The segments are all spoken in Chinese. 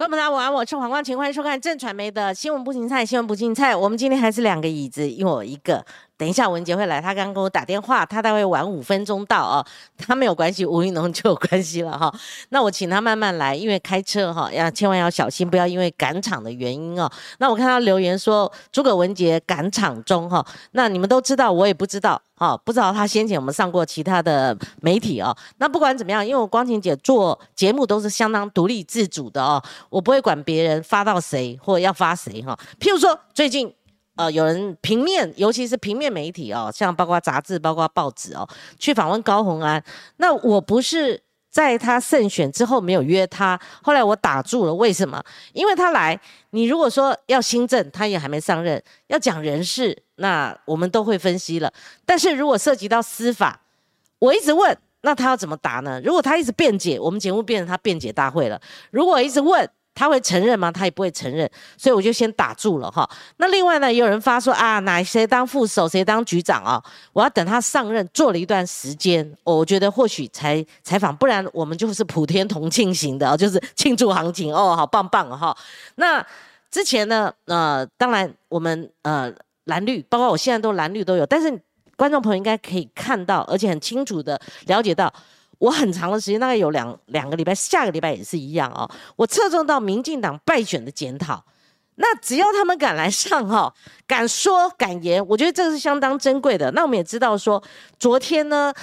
观众朋友，我我是黄光晴，欢迎收看正传媒的新闻不芹菜，新闻不芹菜。我们今天还是两个椅子，因为我一个。等一下文杰会来，他刚刚跟我打电话，他大概晚五分钟到哦。他没有关系，吴云龙就有关系了哈。那我请他慢慢来，因为开车哈要千万要小心，不要因为赶场的原因哦。那我看到留言说诸葛文杰赶场中哈，那你们都知道，我也不知道哈，不知道他先前我们上过其他的媒体哦。那不管怎么样，因为我光晴姐做节目都是相当独立自主的哦，我不会管别人发到谁或要发谁哈。譬如说最近。呃，有人平面，尤其是平面媒体哦，像包括杂志、包括报纸哦，去访问高鸿安。那我不是在他胜选之后没有约他，后来我打住了。为什么？因为他来，你如果说要新政，他也还没上任，要讲人事，那我们都会分析了。但是如果涉及到司法，我一直问，那他要怎么答呢？如果他一直辩解，我们节目变成他辩解大会了。如果一直问，他会承认吗？他也不会承认，所以我就先打住了哈。那另外呢，也有人发说啊，哪谁当副手，谁当局长啊？我要等他上任做了一段时间，我觉得或许才采访，不然我们就是普天同庆型的，就是庆祝行情哦，好棒棒哈。那之前呢，呃，当然我们呃蓝绿，包括我现在都蓝绿都有，但是观众朋友应该可以看到，而且很清楚的了解到。我很长的时间，大概有两两个礼拜，下个礼拜也是一样哦。我侧重到民进党败选的检讨，那只要他们敢来上哈，敢说敢言，我觉得这是相当珍贵的。那我们也知道说，昨天呢，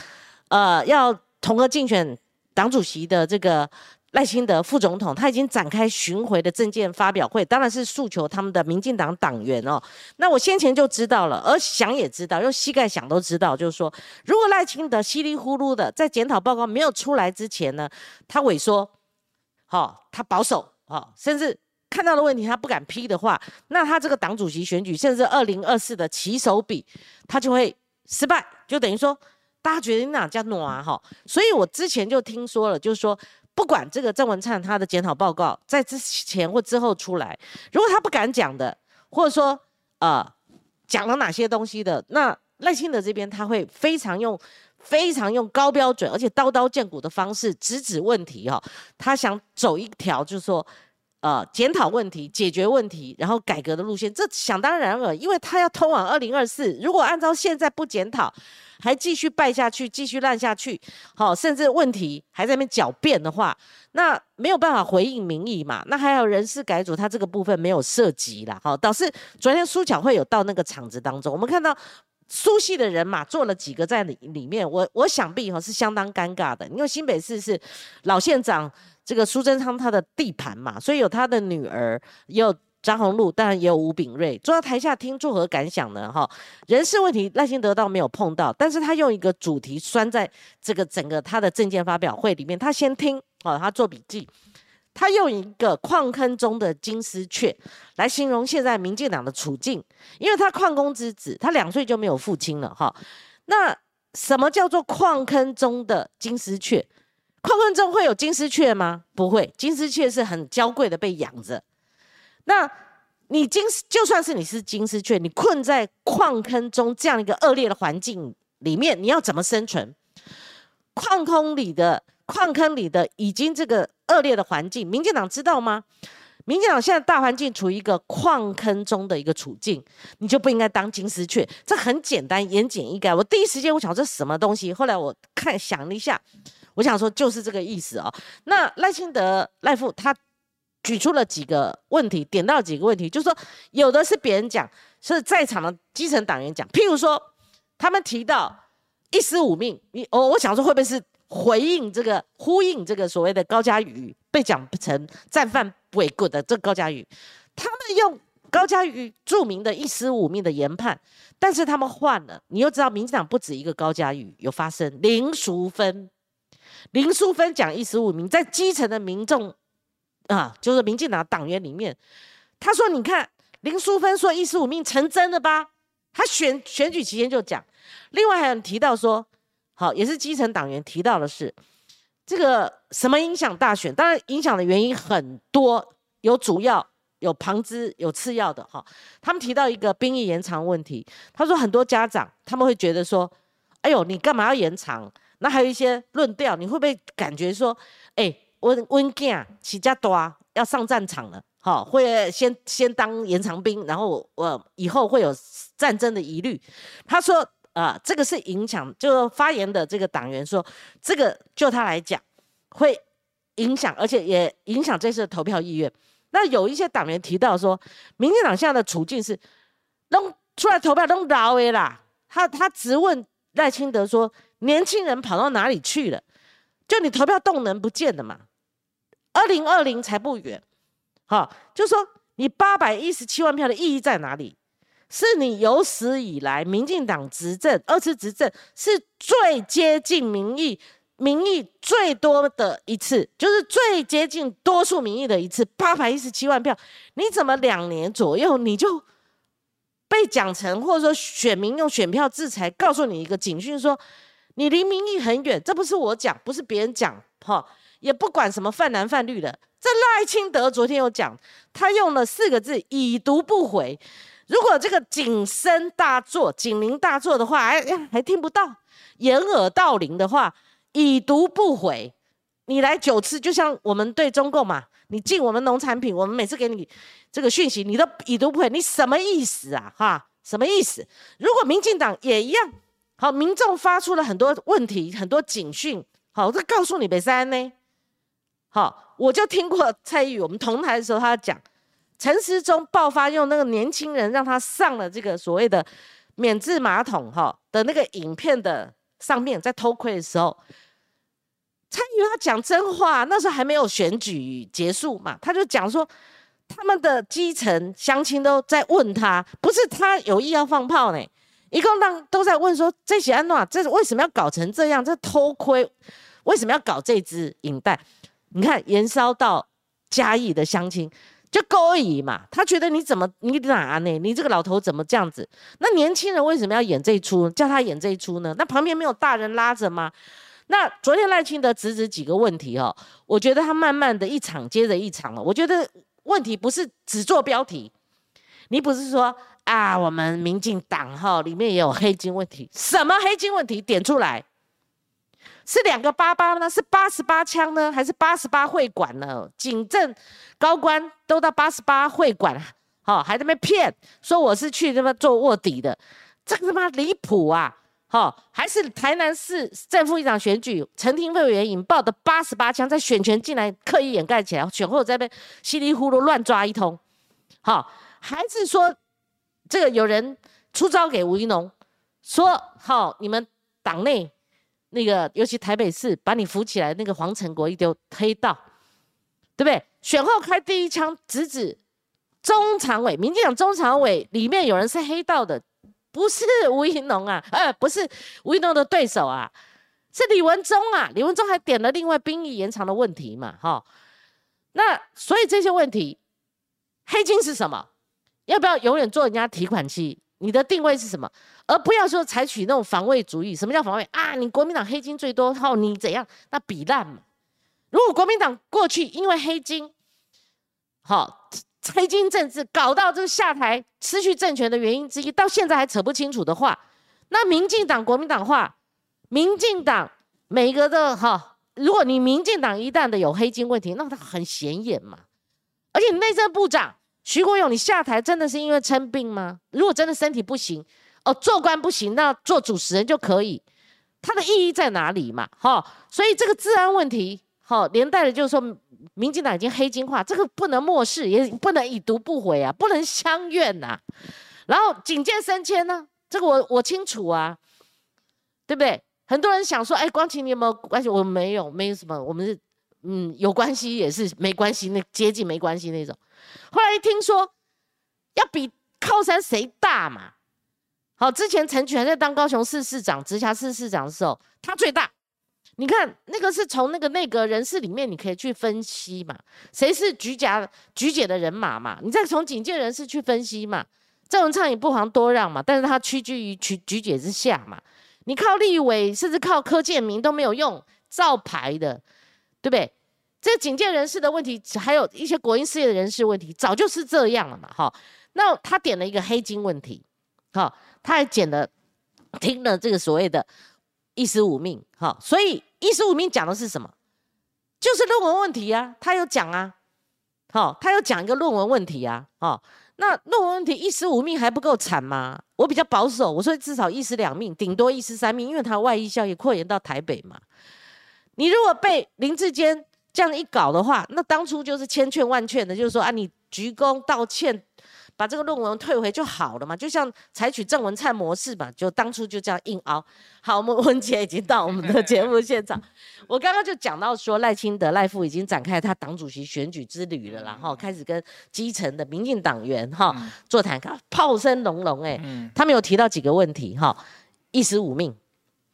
呃，要同个竞选党主席的这个。赖清德副总统他已经展开巡回的政见发表会，当然是诉求他们的民进党党员哦。那我先前就知道了，而想也知道，用膝盖想都知道，就是说，如果赖清德稀里糊涂的在检讨报告没有出来之前呢，他萎缩，好，他保守，好，甚至看到的问题他不敢批的话，那他这个党主席选举，甚至二零二四的起手笔，他就会失败，就等于说大家觉得你哪叫暖哈？所以我之前就听说了，就是说。不管这个郑文灿他的检讨报告在之前或之后出来，如果他不敢讲的，或者说呃讲了哪些东西的，那赖清德这边他会非常用非常用高标准而且刀刀见骨的方式直指问题哈，他想走一条就是说。呃，检讨问题、解决问题，然后改革的路线，这想当然了，因为他要通往二零二四。如果按照现在不检讨，还继续败下去、继续烂下去，好，甚至问题还在那边狡辩的话，那没有办法回应民意嘛。那还有人事改组，他这个部分没有涉及啦，好，导致昨天苏巧慧有到那个场子当中，我们看到苏系的人马做了几个在里里面，我我想必哈是相当尴尬的，因为新北市是老县长。这个苏贞昌他的地盘嘛，所以有他的女儿，也有张宏禄，当然也有吴炳瑞坐在台下听，作何感想呢？哈，人事问题赖清德倒没有碰到，但是他用一个主题拴在这个整个他的证件发表会里面，他先听，哦，他做笔记，他用一个矿坑中的金丝雀来形容现在民进党的处境，因为他矿工之子，他两岁就没有父亲了，哈，那什么叫做矿坑中的金丝雀？矿坑中会有金丝雀吗？不会，金丝雀是很娇贵的被养着。那你金就算是你是金丝雀，你困在矿坑中这样一个恶劣的环境里面，你要怎么生存？矿坑里的矿坑里的已经这个恶劣的环境，民进党知道吗？民进党现在大环境处于一个矿坑中的一个处境，你就不应该当金丝雀。这很简单，言简意赅。我第一时间我想这什么东西，后来我看想了一下。我想说，就是这个意思哦。那赖清德赖富他举出了几个问题，点到几个问题，就是说，有的是别人讲，是在场的基层党员讲。譬如说，他们提到一尸五命，你哦我想说，会不会是回应这个呼应这个所谓的高嘉瑜被讲成战犯伪骨的这高嘉瑜？他们用高嘉瑜著名的一尸五命的研判，但是他们换了，你又知道，民进党不止一个高嘉瑜有发生林淑芬。林淑芬讲一十五名，在基层的民众啊，就是民进党党员里面，他说：“你看林淑芬说一十五名成真了吧？”他选选举期间就讲。另外还有提到说，好，也是基层党员提到的是这个什么影响大选？当然影响的原因很多，有主要，有旁支，有次要的哈。他们提到一个兵役延长问题，他说很多家长他们会觉得说：“哎呦，你干嘛要延长？”那还有一些论调，你会不会感觉说，哎，温温健起家多啊要上战场了，好，会先先当延长兵，然后我以后会有战争的疑虑。他说，啊，这个是影响，就发言的这个党员说，这个就他来讲会影响，而且也影响这次的投票意愿。那有一些党员提到说，民进党现在的处境是，弄出来投票都老诶啦。他他直问赖清德说，年轻人跑到哪里去了？就你投票动能不见了嘛？二零二零才不远，好，就说你八百一十七万票的意义在哪里？是你有史以来民进党执政二次执政是最接近民意、民意最多的一次，就是最接近多数民意的一次，八百一十七万票，你怎么两年左右你就被讲成，或者说选民用选票制裁，告诉你一个警讯，说你离民意很远，这不是我讲，不是别人讲，哈。也不管什么泛蓝泛绿的，这赖清德昨天有讲，他用了四个字“已读不回”。如果这个景声大作、警铃大作的话，哎呀还听不到，掩耳盗铃的话，“已读不回”，你来九次，就像我们对中共嘛，你进我们农产品，我们每次给你这个讯息，你都已读不回，你什么意思啊？哈，什么意思？如果民进党也一样，好，民众发出了很多问题、很多警讯，好，这告诉你北山呢。好，我就听过蔡玉，我们同台的时候，他讲陈时中爆发用那个年轻人让他上了这个所谓的免治马桶哈的那个影片的上面，在偷窥的时候，蔡玉他讲真话，那时候还没有选举结束嘛，他就讲说他们的基层乡亲都在问他，不是他有意要放炮呢，一共当都在问说这些安诺这为什么要搞成这样？这偷窥为什么要搞这支影带？你看，延烧到嘉义的乡亲就勾引嘛，他觉得你怎么你哪呢？你这个老头怎么这样子？那年轻人为什么要演这一出？叫他演这一出呢？那旁边没有大人拉着吗？那昨天赖清德指指几个问题哦，我觉得他慢慢的一场接着一场了。我觉得问题不是只做标题，你不是说啊，我们民进党哈里面也有黑金问题，什么黑金问题点出来？是两个八八呢？是八十八枪呢？还是八十八会馆呢？警政高官都到八十八会馆，好，还在那边骗说我是去他妈做卧底的，这个他妈离谱啊！好，还是台南市正副议长选举，陈廷委员引爆的八十八枪，在选权进来刻意掩盖起来，选后在被稀里糊涂乱抓一通，好，还是说这个有人出招给吴一农，说好你们党内。那个，尤其台北市把你扶起来，那个黄成国一丢黑道，对不对？选后开第一枪，直指中常委，民进党中常委里面有人是黑道的，不是吴怡农啊，呃，不是吴怡农的对手啊，是李文忠啊。李文忠还点了另外兵役延长的问题嘛，哈。那所以这些问题，黑金是什么？要不要永远做人家提款机？你的定位是什么？而不要说采取那种防卫主义。什么叫防卫啊？你国民党黑金最多，好，你怎样？那比烂嘛。如果国民党过去因为黑金，好，黑金政治搞到这个下台失去政权的原因之一，到现在还扯不清楚的话，那民进党国民党化，民进党每个的哈，如果你民进党一旦的有黑金问题，那他很显眼嘛。而且内政部长。徐国勇，你下台真的是因为生病吗？如果真的身体不行，哦，做官不行，那做主持人就可以。它的意义在哪里嘛？哈，所以这个治安问题，哈，连带的就是说，民进党已经黑金化，这个不能漠视，也不能已读不回啊，不能相怨呐。然后警戒升迁呢，这个我我清楚啊，对不对？很多人想说，哎，光晴你有没有关系？我没有，没有什么，我们是嗯有关系也是没关系，那接近没关系那种。后来一听说要比靠山谁大嘛，好，之前陈菊还在当高雄市市长、直辖市市长的时候，他最大。你看那个是从那个内阁人士里面，你可以去分析嘛，谁是菊甲菊姐的人马嘛？你再从警戒人士去分析嘛。郑文灿也不遑多让嘛，但是他屈居于菊菊姐之下嘛。你靠立委，甚至靠柯建明都没有用，照牌的，对不对？这警戒人士的问题，还有一些国营事业的人士问题，早就是这样了嘛，哈。那他点了一个黑金问题，哈，他还捡了听了这个所谓的“一死五命”，哈。所以“一死五命”讲的是什么？就是论文问题啊，他有讲啊，好，他有讲一个论文问题啊，哦，那论文问题一死五命还不够惨吗？我比较保守，我说至少一死两命，顶多一死三命，因为他外溢效应扩延到台北嘛。你如果被林志坚这样一搞的话，那当初就是千劝万劝的，就是说啊，你鞠躬道歉。把这个论文退回就好了嘛，就像采取郑文灿模式嘛，就当初就这样硬凹。好，我们 文杰已经到我们的节目现场，我刚刚就讲到说赖清德赖富已经展开他党主席选举之旅了，然后开始跟基层的民进党员哈座谈，炮声隆隆哎，他们有提到几个问题哈，一死五命。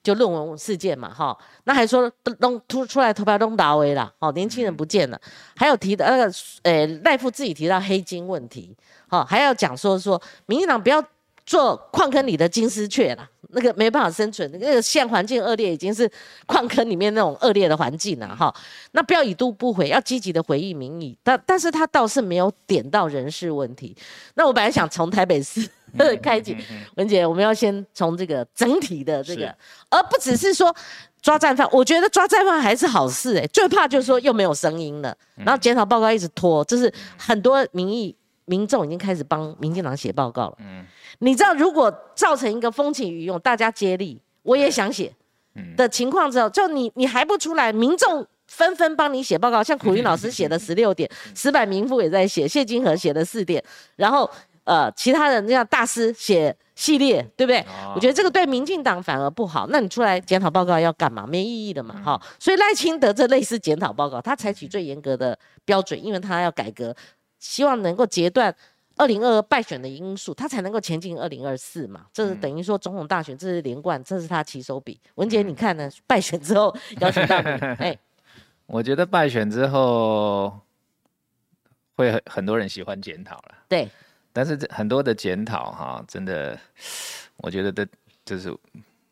就论文事件嘛，哈，那还说弄突出来投票弄大威了，哦，年轻人不见了，还有提到那个，呃，赖富自己提到黑金问题，好，还要讲说说，民进党不要做矿坑里的金丝雀了，那个没办法生存，那个现环境恶劣，已经是矿坑里面那种恶劣的环境了，哈，那不要已读不回，要积极的回应民意，但但是他倒是没有点到人事问题，那我本来想从台北市。开启文姐，我们要先从这个整体的这个，而不只是说抓战犯。我觉得抓战犯还是好事哎，最怕就是说又没有声音了，然后检讨报告一直拖，这是很多民意民众已经开始帮民进党写报告了。嗯，你知道如果造成一个风起云涌，大家接力，我也想写的情况之后，就你你还不出来，民众纷纷帮你写报告，像苦云老师写的十六点，石柏明夫也在写，谢金河写的四点，然后。呃，其他人像大师写系列，对不对？我觉得这个对民进党反而不好。那你出来检讨报告要干嘛？没意义的嘛，哈。所以赖清德这类似检讨报告，他采取最严格的标准，因为他要改革，希望能够截断二零二二败选的因素，他才能够前进二零二四嘛。这是等于说总统大选，这是连贯，这是他起手笔。文杰，你看呢？败选之后要求到你，哎，我觉得败选之后会很很多人喜欢检讨了，对。但是这很多的检讨哈，真的，我觉得这就是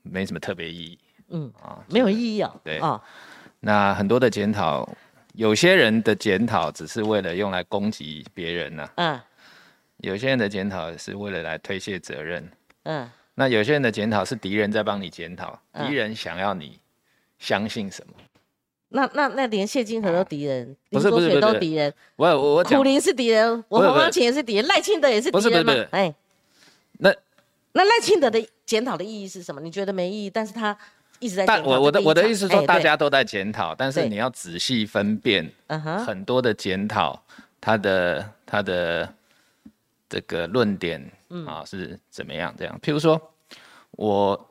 没什么特别意义。嗯啊，没有意义啊。对啊，那很多的检讨，有些人的检讨只是为了用来攻击别人呢。嗯。有些人的检讨是为了来推卸责任。嗯。那有些人的检讨是敌人在帮你检讨，敌人想要你相信什么？那那那连谢金河都敌人，不是不是都敌人。我我我苦林是敌人，我黄光琴也是敌人，赖清德也是敌人吗？哎，那那赖清德的检讨的意义是什么？你觉得没意义，但是他一直在。但我我的我的意思说，大家都在检讨，但是你要仔细分辨，很多的检讨，他的他的这个论点啊是怎么样？这样，譬如说我。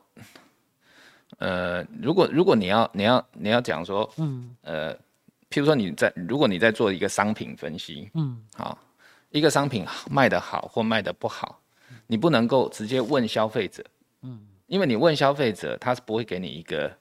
呃，如果如果你要你要你要讲说，嗯，呃，譬如说你在如果你在做一个商品分析，嗯，好，一个商品卖得好或卖得不好，你不能够直接问消费者，嗯，因为你问消费者，他是不会给你一个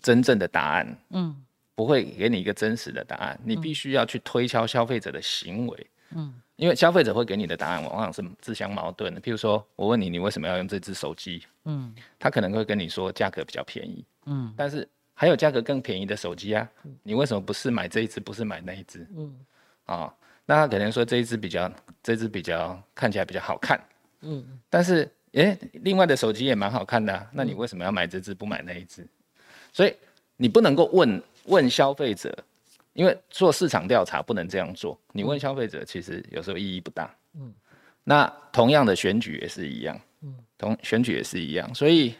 真正的答案，嗯，不会给你一个真实的答案，你必须要去推敲消费者的行为，嗯。因为消费者会给你的答案往往是自相矛盾的。譬如说，我问你，你为什么要用这只手机？嗯，他可能会跟你说价格比较便宜。嗯，但是还有价格更便宜的手机啊，你为什么不是买这一只，不是买那一只？嗯，啊，那他可能说这一只比较，这只比较看起来比较好看。嗯，但是诶，另外的手机也蛮好看的，那你为什么要买这只不买那一只？所以你不能够问问消费者。因为做市场调查不能这样做，你问消费者其实有时候意义不大。嗯，那同样的选举也是一样。嗯，同选举也是一样，所以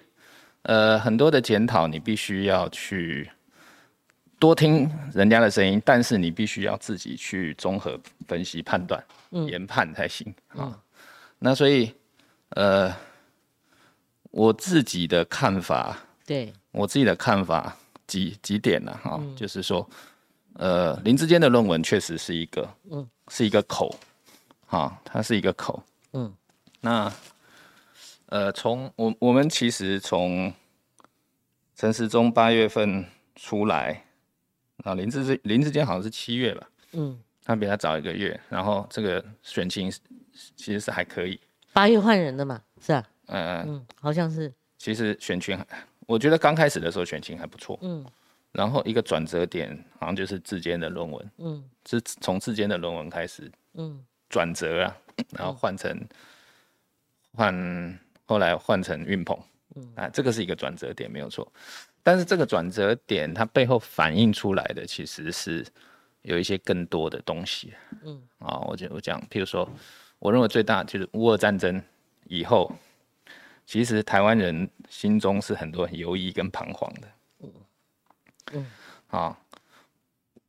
呃很多的检讨你必须要去多听人家的声音，但是你必须要自己去综合分析判断、研判才行啊。那所以呃我自己的看法，对我自己的看法几几点呢？哈，就是说。呃，林志坚的论文确实是一个，嗯，是一个口，哈，它是一个口，嗯，那，呃，从我我们其实从陈时中八月份出来，啊，林志林志坚好像是七月吧，嗯，他比他早一个月，然后这个选情其实是还可以，八月换人的嘛，是啊，嗯嗯，好像是，其实选情，我觉得刚开始的时候选情还不错，嗯。然后一个转折点，好像就是志坚的论文，嗯，是从志坚的论文开始，嗯，转折啊，然后换成换后来换成运鹏，嗯啊，这个是一个转折点，没有错。但是这个转折点它背后反映出来的其实是有一些更多的东西。嗯，啊，我就我讲，譬如说，我认为最大就是乌俄战争以后，其实台湾人心中是很多犹疑跟彷徨的。嗯嗯，啊，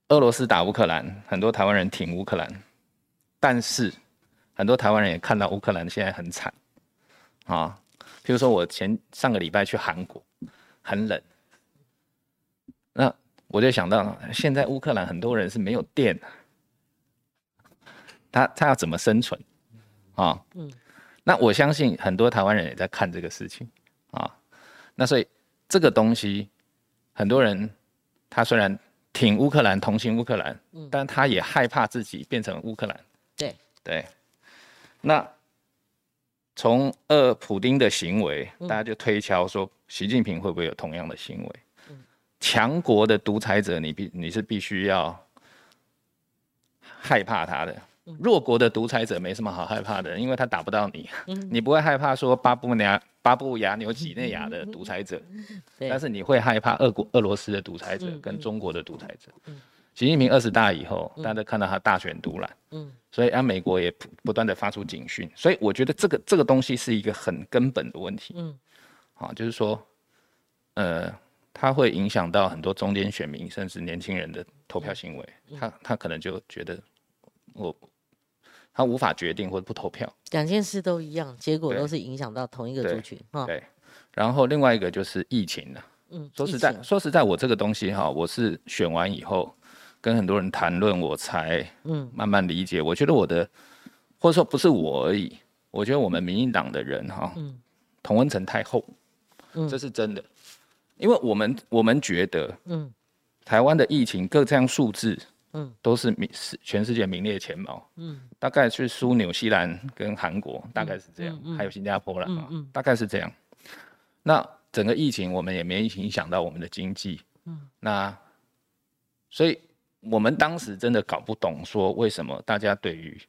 俄罗斯打乌克兰，很多台湾人挺乌克兰，但是很多台湾人也看到乌克兰现在很惨。啊，譬如说我前上个礼拜去韩国，很冷。那我就想到，现在乌克兰很多人是没有电，他他要怎么生存啊？嗯，那我相信很多台湾人也在看这个事情啊。那所以这个东西，很多人他虽然挺乌克兰、同情乌克兰，嗯，但他也害怕自己变成乌克兰。对。对，那从二普丁的行为，大家就推敲说，习近平会不会有同样的行为？强国的独裁者，你必你是必须要害怕他的；弱国的独裁者没什么好害怕的，因为他打不到你。你不会害怕说巴布亚巴布亚纽几内亚的独裁者，但是你会害怕俄国俄罗斯的独裁者跟中国的独裁者。习近平二十大以后，大家都看到他大选独揽，嗯，所以啊，美国也不断的发出警讯。所以我觉得这个这个东西是一个很根本的问题，嗯，好，就是说，呃。它会影响到很多中间选民，甚至年轻人的投票行为。他他可能就觉得我他无法决定或者不投票。两件事都一样，结果都是影响到同一个族群。对。然后另外一个就是疫情了。嗯。说实在，说实在，我这个东西哈，我是选完以后跟很多人谈论，我才嗯慢慢理解。我觉得我的或者说不是我而已，我觉得我们民进党的人哈，嗯，同温层太厚，嗯，这是真的。因为我们我们觉得，嗯，台湾的疫情各项数字，嗯，都是名世全世界名列前茅，嗯，大概是输纽西兰跟韩国，大概是这样，还有新加坡了，嗯嗯，大概是这样。那整个疫情我们也没影响到我们的经济，嗯，那所以我们当时真的搞不懂，说为什么大家对于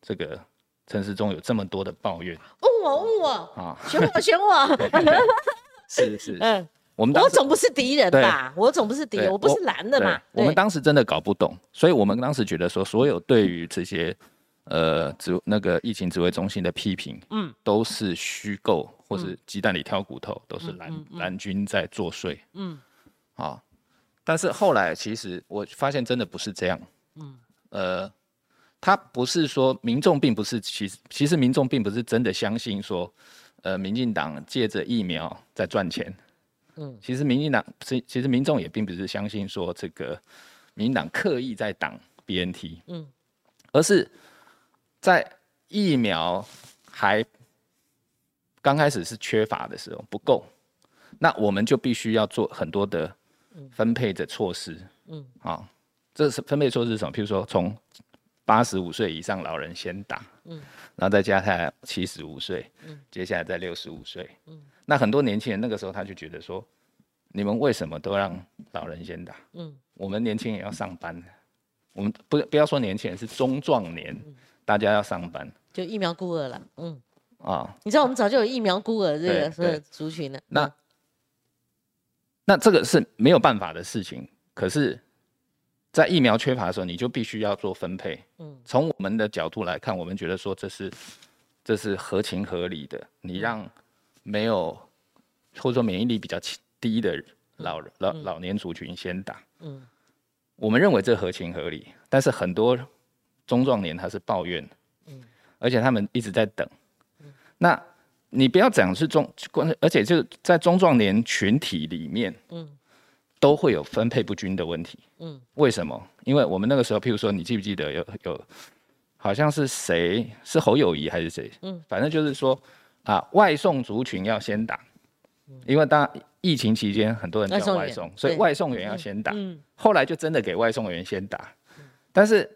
这个城市中有这么多的抱怨？问我问我啊，选我选我，是是。嗯。我们我总不是敌人吧？我总不是敌人，我不是蓝的嘛。我们当时真的搞不懂，所以我们当时觉得说，所有对于这些呃指那个疫情指挥中心的批评，嗯，都是虚构或是鸡蛋里挑骨头，都是蓝蓝军在作祟，嗯，好。但是后来其实我发现真的不是这样，嗯，呃，他不是说民众并不是其实其实民众并不是真的相信说，呃，民进党借着疫苗在赚钱。嗯，其实民进党是，其实民众也并不是相信说这个民进党刻意在挡 BNT，嗯，而是在疫苗还刚开始是缺乏的时候不够，那我们就必须要做很多的分配的措施，嗯，啊，这是分配措施是什么？譬如说从八十五岁以上老人先打，嗯，然后再加下来七十五岁，嗯，接下来再六十五岁，嗯。那很多年轻人那个时候他就觉得说，你们为什么都让老人先打？嗯，我们年轻人要上班，我们不不要说年轻人是中壮年，大家要上班，就疫苗孤儿了。嗯，啊，你知道我们早就有疫苗孤儿这个族群了。那那这个是没有办法的事情，可是，在疫苗缺乏的时候，你就必须要做分配。嗯，从我们的角度来看，我们觉得说这是这是合情合理的，你让。没有，或者说免疫力比较低的老老老年族群先打，嗯，我们认为这合情合理，但是很多中壮年他是抱怨，嗯，而且他们一直在等，嗯，那你不要讲是中，而且就在中壮年群体里面，嗯，都会有分配不均的问题，嗯，为什么？因为我们那个时候，譬如说，你记不记得有有，好像是谁是侯友谊还是谁，嗯，反正就是说。啊，外送族群要先打，因为当疫情期间很多人叫外送，所以外送员要先打。后来就真的给外送员先打，但是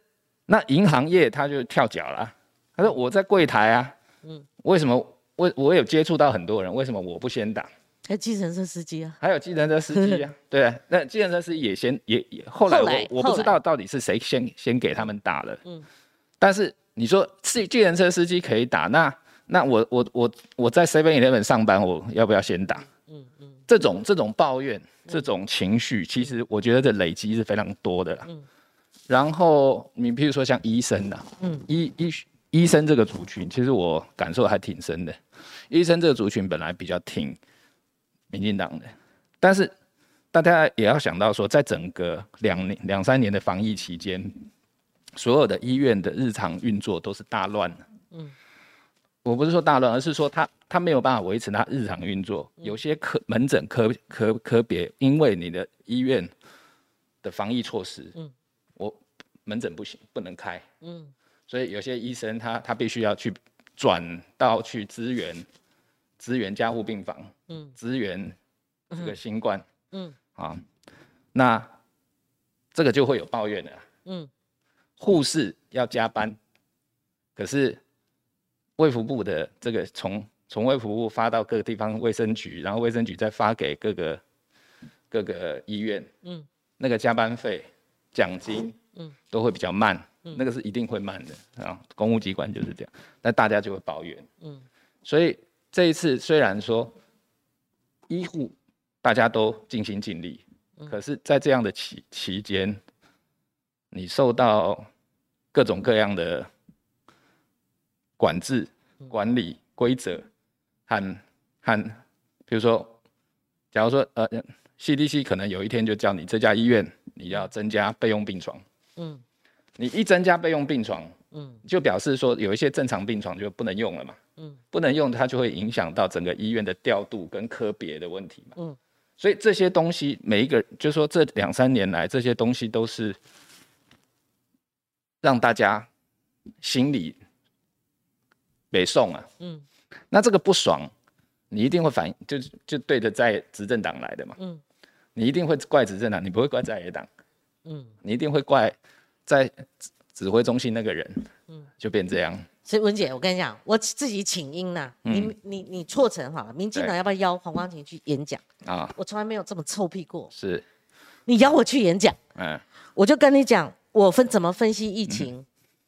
那银行业他就跳脚了，他说我在柜台啊，嗯，为什么我我有接触到很多人，为什么我不先打？还有计程车司机啊，还有计程车司机啊，对，那计程车司机也先也也后来我我不知道到底是谁先先给他们打了，嗯，但是你说是计程车司机可以打那。那我我我我在 Seven Eleven 上班，我要不要先打？嗯嗯，这种这种抱怨，这种情绪，其实我觉得这累积是非常多的啦。嗯，然后你比如说像医生呐，嗯，医医医生这个族群，其实我感受还挺深的。医生这个族群本来比较挺民进党的，但是大家也要想到说，在整个两年两三年的防疫期间，所有的医院的日常运作都是大乱的。嗯，我不是说大乱，而是说他他没有办法维持他日常运作。有些科门诊科科科别，因为你的医院的防疫措施，嗯，我门诊不行，不能开，嗯，所以有些医生他他必须要去转到去支援。支援加护病房，嗯，支援这个新冠，嗯，啊，那这个就会有抱怨的，嗯，护士要加班，可是卫福部的这个从从卫福部发到各个地方卫生局，然后卫生局再发给各个各个医院，嗯，那个加班费、奖金，嗯，都会比较慢，那个是一定会慢的啊，公务机关就是这样，那大家就会抱怨，嗯，所以。这一次虽然说医护大家都尽心尽力，可是，在这样的期期间，你受到各种各样的管制、管理规则和和，比如说，假如说呃，CDC 可能有一天就叫你这家医院你要增加备用病床，嗯，你一增加备用病床，嗯，就表示说有一些正常病床就不能用了嘛。嗯，不能用它就会影响到整个医院的调度跟科别的问题嘛。嗯，所以这些东西每一个，就是说这两三年来这些东西都是让大家心里北宋啊。嗯，那这个不爽，你一定会反，就就对着在执政党来的嘛。嗯，你一定会怪执政党，你不会怪在野党。嗯，你一定会怪在指挥中心那个人。嗯，就变这样。所以文姐，我跟你讲，我自己请缨呐。你你你错成好了，民进党要不要邀黄光芹去演讲啊？我从来没有这么臭屁过。是，你邀我去演讲，嗯，我就跟你讲，我分怎么分析疫情，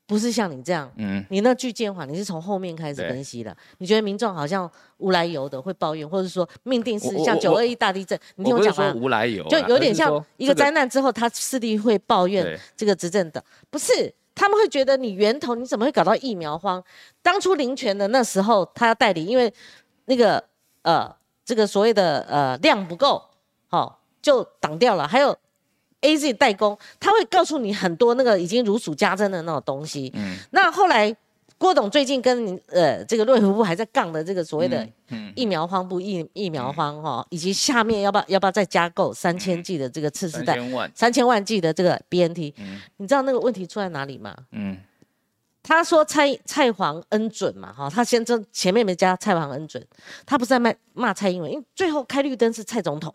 不是像你这样，嗯，你那句建话，你是从后面开始分析的。你觉得民众好像无来由的会抱怨，或者说命定是像九二一大地震，你听我讲完，无来由，就有点像一个灾难之后，他势必会抱怨这个执政的，不是。他们会觉得你源头你怎么会搞到疫苗荒？当初林权的那时候他要代理，因为那个呃这个所谓的呃量不够，好就挡掉了。还有 A Z 代工，他会告诉你很多那个已经如数家珍的那种东西。嗯，那后来。郭董最近跟呃这个瑞福部还在杠的这个所谓的疫苗荒不疫疫苗荒哈，以及下面要不要要不要再加购三千剂的这个次世代三千万。剂的这个 BNT，你知道那个问题出在哪里吗？嗯，他说蔡蔡黄恩准嘛哈，他先这前面没加蔡黄恩准，他不是在骂骂蔡英文，因为最后开绿灯是蔡总统，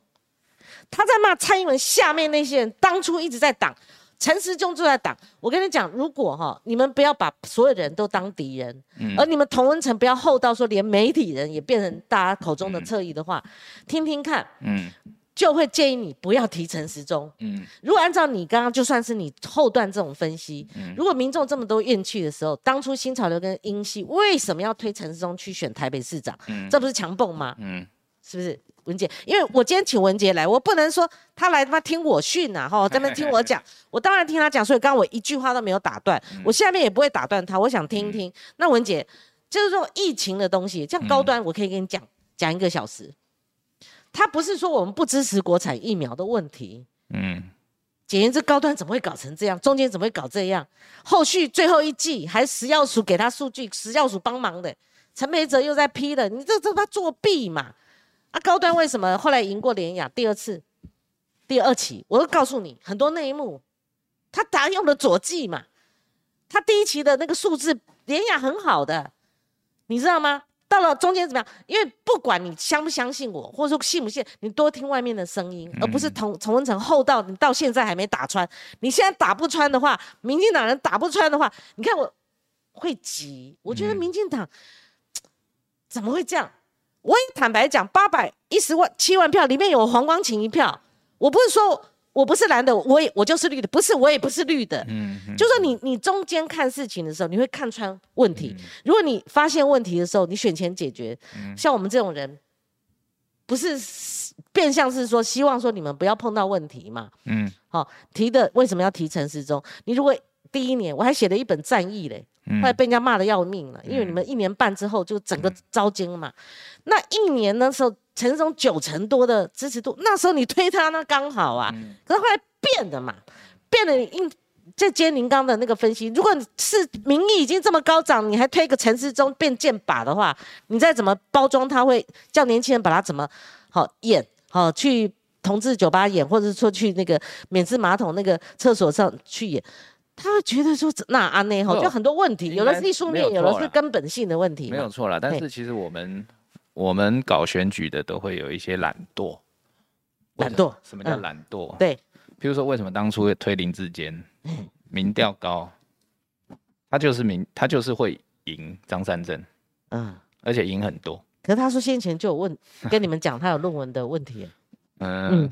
他在骂蔡英文下面那些人当初一直在挡。陈时中就在挡。我跟你讲，如果哈，你们不要把所有人都当敌人，而你们同温层不要厚到说连媒体人也变成大家口中的侧翼的话，听听看，嗯，就会建议你不要提陈时中，嗯，如果按照你刚刚就算是你后段这种分析，如果民众这么多怨气的时候，当初新潮流跟英系为什么要推陈时中去选台北市长？嗯，这不是强蹦吗？嗯，是不是？文杰，因为我今天请文杰来，我不能说他来他妈听我训呐，哈，在那听我讲，我当然听他讲，所以刚刚我一句话都没有打断，我下面也不会打断他，我想听一听。那文杰，就是说疫情的东西，这样高端，我可以跟你讲讲一个小时。他不是说我们不支持国产疫苗的问题，嗯，简言之，高端怎么会搞成这样？中间怎么会搞这样？后续最后一季还食药署给他数据，食药署帮忙的，陈培哲又在批了，你这这他作弊嘛？啊，高端为什么后来赢过联雅第二次、第二期？我都告诉你很多内幕。他打用的左计嘛，他第一期的那个数字联雅很好的，你知道吗？到了中间怎么样？因为不管你相不相信我，或者说信不信，你多听外面的声音，而不是从从文成厚道，你到现在还没打穿。你现在打不穿的话，民进党人打不穿的话，你看我会急。我觉得民进党 怎么会这样？我也坦白讲，八百一十万七万票里面有黄光琴一票。我不是说我不是蓝的，我也我就是绿的，不是我也不是绿的。嗯，就说你你中间看事情的时候，你会看穿问题。如果你发现问题的时候，你选前解决。像我们这种人，不是变相是说希望说你们不要碰到问题嘛？嗯，好提的为什么要提陈时中？你如果第一年我还写了一本战役嘞，后来被人家骂的要命了，因为你们一年半之后就整个招奸嘛。那一年的时候，陈时中九成多的支持度，那时候你推他那刚好啊，可是后来变的嘛，变了应。在接您刚的那个分析，如果是民意已经这么高涨，你还推个陈世忠变剑靶的话，你再怎么包装，他会叫年轻人把他怎么好演好去同志酒吧演，或者说去那个免治马桶那个厕所上去演，他会觉得说那阿内哈就很多问题，有的是艺术面，有的是根本性的问题，没有错了。但是其实我们我们搞选举的都会有一些懒惰，懒惰，什么叫懒惰？对。比如说，为什么当初推林志坚，民调高，他就是民，他就是会赢张善政，嗯，而且赢很多。可是他说先前就有问，跟你们讲他有论文的问题，嗯，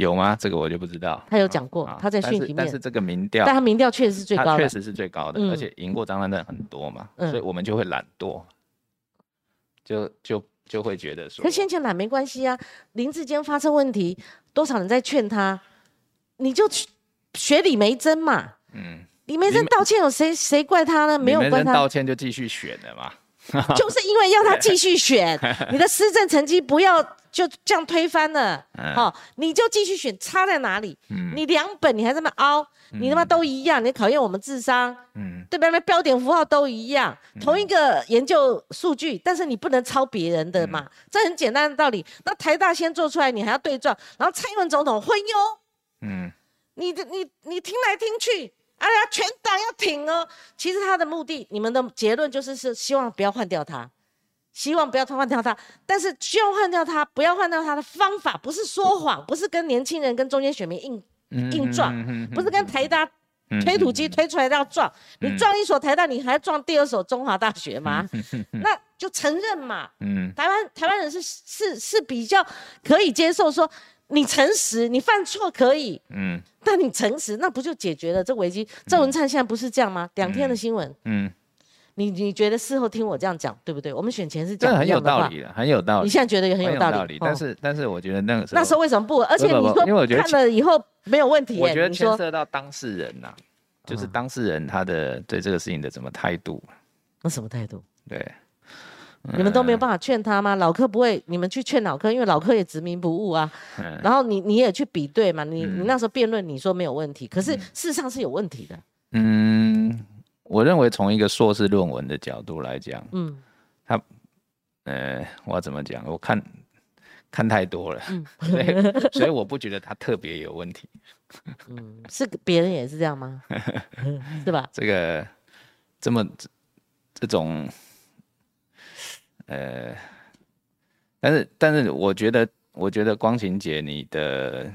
有吗？这个我就不知道。他有讲过，他在讯息面，但是这个民调，但他民调确实是最高的，确实是最高的，而且赢过张善政很多嘛，所以我们就会懒惰，就就。就会觉得说，可先前懒没关系啊。林志坚发生问题，多少人在劝他，你就去学李梅珍嘛。嗯，李梅珍道歉有谁谁怪他呢？没有怪他道歉就继续选了嘛。就是因为要他继续选，你的施政成绩不要就这样推翻了。好，你就继续选，差在哪里？你两本你还这么凹。你他妈都一样，你考验我们智商，嗯，对不对？标点符号都一样，同一个研究数据，但是你不能抄别人的嘛，这很简单的道理。那台大先做出来，你还要对撞，然后蔡英文总统昏庸，嗯，你的你你听来听去，哎呀，全党要挺哦。其实他的目的，你们的结论就是是希望不要换掉他，希望不要换掉他，但是希望换掉他，不要换掉他的方法，不是说谎，不是跟年轻人跟中间选民硬。硬撞，不是跟台大推土机推出来要撞，你撞一所台大，你还撞第二所中华大学吗？那就承认嘛。台湾台湾人是是是比较可以接受，说你诚实，你犯错可以，嗯，但你诚实，那不就解决了这危机？郑文灿现在不是这样吗？两天的新闻，嗯。你你觉得事后听我这样讲对不对？我们选前是讲很有道理的，很有道理。你现在觉得也很有道理，但是但是我觉得那个时候那时候为什么不？而且你说因为我觉得看了以后没有问题。我觉得牵涉到当事人呐，就是当事人他的对这个事情的什么态度？那什么态度？对，你们都没有办法劝他吗？老柯不会，你们去劝老柯，因为老柯也执迷不悟啊。然后你你也去比对嘛？你你那时候辩论你说没有问题，可是事实上是有问题的。嗯。我认为从一个硕士论文的角度来讲，嗯，他，呃，我要怎么讲？我看看太多了，嗯，所以所以我不觉得他特别有问题。嗯，是别人也是这样吗？是吧？这个这么这种，呃，但是但是我觉得我觉得光晴姐你的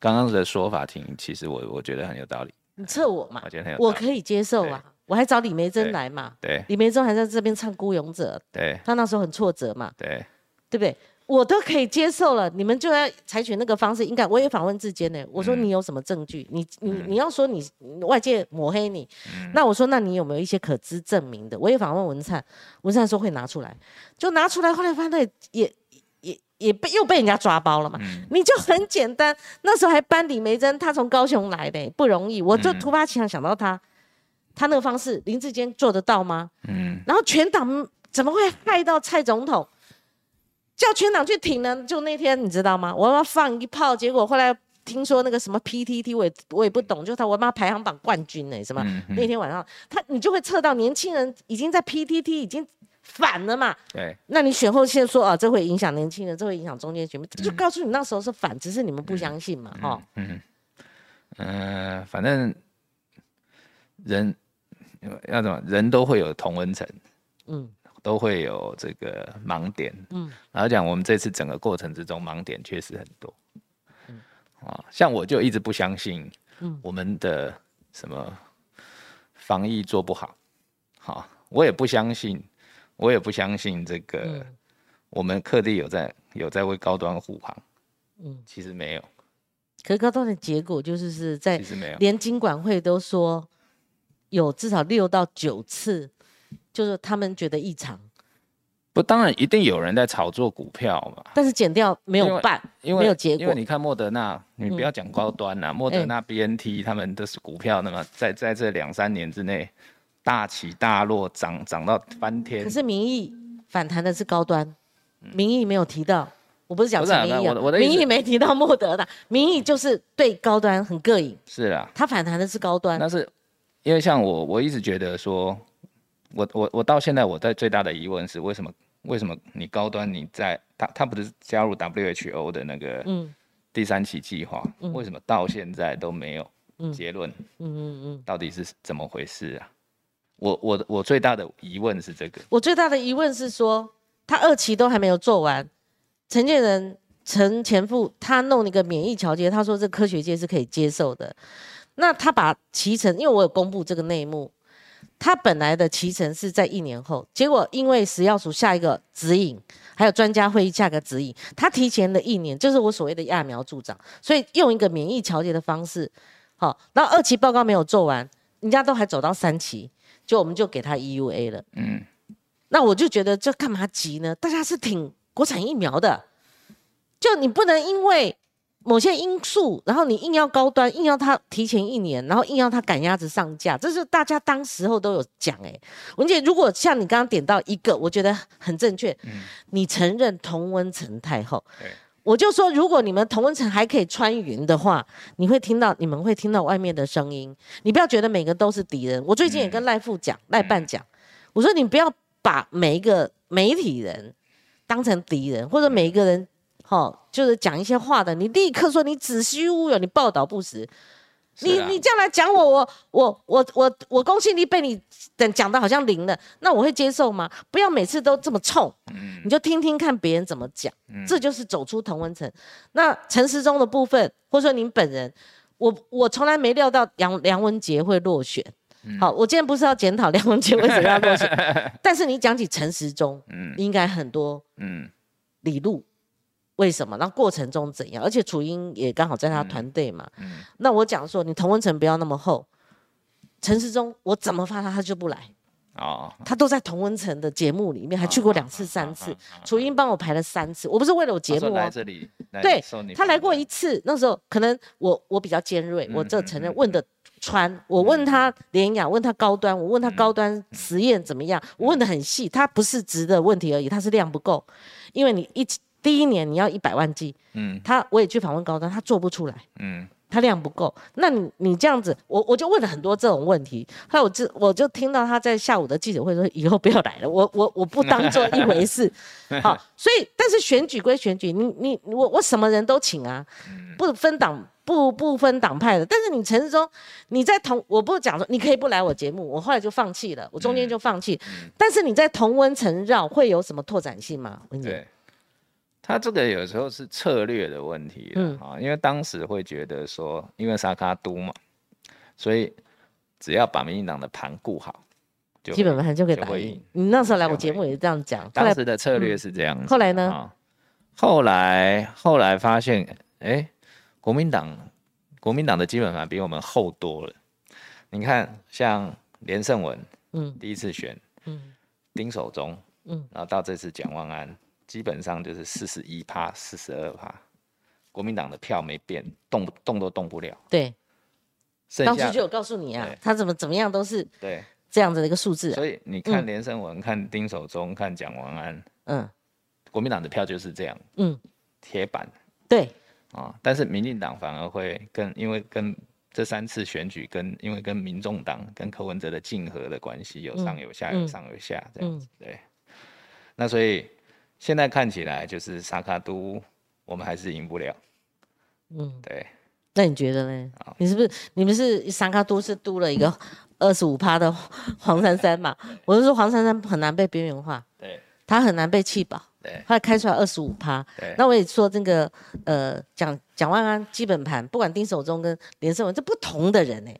刚刚的说法挺，其实我我觉得很有道理。你测我嘛？我觉得很有，我可以接受啊，我还找李梅珍来嘛。对，李梅珍还在这边唱《孤勇者》。对，他那时候很挫折嘛。对，对不对？我都可以接受了，你们就要采取那个方式。应该我也访问志坚呢，我说你有什么证据？你你你要说你外界抹黑你，那我说那你有没有一些可知证明的？我也访问文灿，文灿说会拿出来，就拿出来。后来发现也。也也被又被人家抓包了嘛？你就很简单，那时候还搬李梅珍，他从高雄来的，不容易。我就突发奇想想到他，他那个方式，林志坚做得到吗？嗯。然后全党怎么会害到蔡总统？叫全党去挺呢？就那天你知道吗？我要放一炮，结果后来听说那个什么 PTT，我也我也不懂，就他我妈排行榜冠军呢，什么那天晚上他你就会测到年轻人已经在 PTT 已经。反了嘛？对，那你选后先说啊，这会影响年轻人，这会影响中间选民，就告诉你那时候是反，只是你们不相信嘛，哈。嗯嗯，反正人要怎么，人都会有同温层，嗯，都会有这个盲点，嗯，然后讲我们这次整个过程之中盲点确实很多，嗯，啊，像我就一直不相信，嗯，我们的什么防疫做不好，好，我也不相信。我也不相信这个，我们克地有在有在为高端护航，嗯，其实没有。可高端的结果就是是在，连经管会都说有至少六到九次，就是他们觉得异常，不，当然一定有人在炒作股票嘛。但是减掉没有办，因为没有结果。因为你看莫德纳，你不要讲高端呐，莫德纳、B N T 他们都是股票，那么在在这两三年之内大起大落，涨涨到翻天。可是民意反弹的是高端，民意没有提到。我不是讲民意啊，民意没提到莫德纳，民意就是对高端很膈应。是啊，他反弹的是高端。但是因为像我，我一直觉得说。我我我到现在我在最大的疑问是为什么为什么你高端你在他他不是加入 WHO 的那个第三期计划，为什么到现在都没有结论？嗯嗯嗯，到底是怎么回事啊？我我我最大的疑问是这个。我最大的疑问是说，他二期都还没有做完，陈建仁陈前夫他弄一个免疫调节，他说这科学界是可以接受的，那他把脐橙，因为我有公布这个内幕。他本来的脐橙是在一年后，结果因为食药署下一个指引，还有专家会议下个指引，他提前了一年，就是我所谓的揠苗助长，所以用一个免疫调节的方式，好，然后二期报告没有做完，人家都还走到三期，就我们就给他 EUA 了，嗯，那我就觉得这干嘛急呢？大家是挺国产疫苗的，就你不能因为。某些因素，然后你硬要高端，硬要它提前一年，然后硬要它赶鸭子上架，这是大家当时候都有讲哎。文姐，如果像你刚刚点到一个，我觉得很正确，你承认同温层太后，我就说，如果你们同温层还可以穿云的话，你会听到，你们会听到外面的声音。你不要觉得每个都是敌人。我最近也跟赖富讲、赖办讲，我说你不要把每一个媒体人当成敌人，或者每一个人。好，就是讲一些话的，你立刻说你子虚乌有，你报道不实，你你这样来讲我，我我我我我公信力被你等讲的好像零了，那我会接受吗？不要每次都这么冲，你就听听看别人怎么讲，这就是走出同温层。那陈时中的部分，或者说您本人，我我从来没料到梁梁文杰会落选。好，我今天不是要检讨梁文杰为什么要落选，但是你讲起陈时中，嗯，应该很多，嗯，李路。为什么？那过程中怎样？而且楚英也刚好在他团队嘛。嗯。那我讲说，你同温层不要那么厚。陈世忠，我怎么发他，他就不来。哦。他都在同温层的节目里面，还去过两次、三次。楚英帮我排了三次，我不是为了我节目来这里。对。他来过一次，那时候可能我我比较尖锐，我这承认问的穿。我问他联雅，问他高端，我问他高端实验怎么样，我问的很细。他不是值的问题而已，他是量不够，因为你一。第一年你要一百万剂，嗯，他我也去访问高端，他做不出来，嗯，他量不够。那你你这样子，我我就问了很多这种问题。后来我就我就听到他在下午的记者会说，以后不要来了，我我我不当做一回事。好，所以但是选举归选举，你你我我什么人都请啊，不分党不不分党派的。但是你陈世忠，你在同我不讲说你可以不来我节目，我后来就放弃了，我中间就放弃。但是你在同温层绕会有什么拓展性吗？我跟你讲。他这个有时候是策略的问题了啊，因为当时会觉得说，因为沙卡都嘛，所以只要把民进党的盘顾好，基本盘就可以打赢。你那时候来我节目也是这样讲，当时的策略是这样。后来呢？后来后来发现，哎，国民党国民党的基本盘比我们厚多了。你看，像连胜文，嗯，第一次选，嗯，丁守中，嗯，然后到这次蒋万安。基本上就是四十一趴、四十二趴，国民党的票没变，动动都动不了。对，当时就有告诉你啊，他怎么怎么样都是对这样子的一个数字。所以你看连胜文、看丁守中、看蒋万安，嗯，国民党的票就是这样，嗯，铁板。对，啊，但是民进党反而会跟，因为跟这三次选举跟，因为跟民众党跟柯文哲的竞合的关系，有上有下，有上有下这样子。对，那所以。现在看起来就是萨卡都，我们还是赢不了。嗯，对。那你觉得呢？你是不是你们是萨卡都是都了一个二十五趴的黄珊珊嘛？我是说黄珊珊很难被边缘化，对，他很难被气保，对，他开出来二十五趴。对，那我也说这个呃，蒋蒋万安基本盘，不管丁守中跟连胜文，这不同的人哎。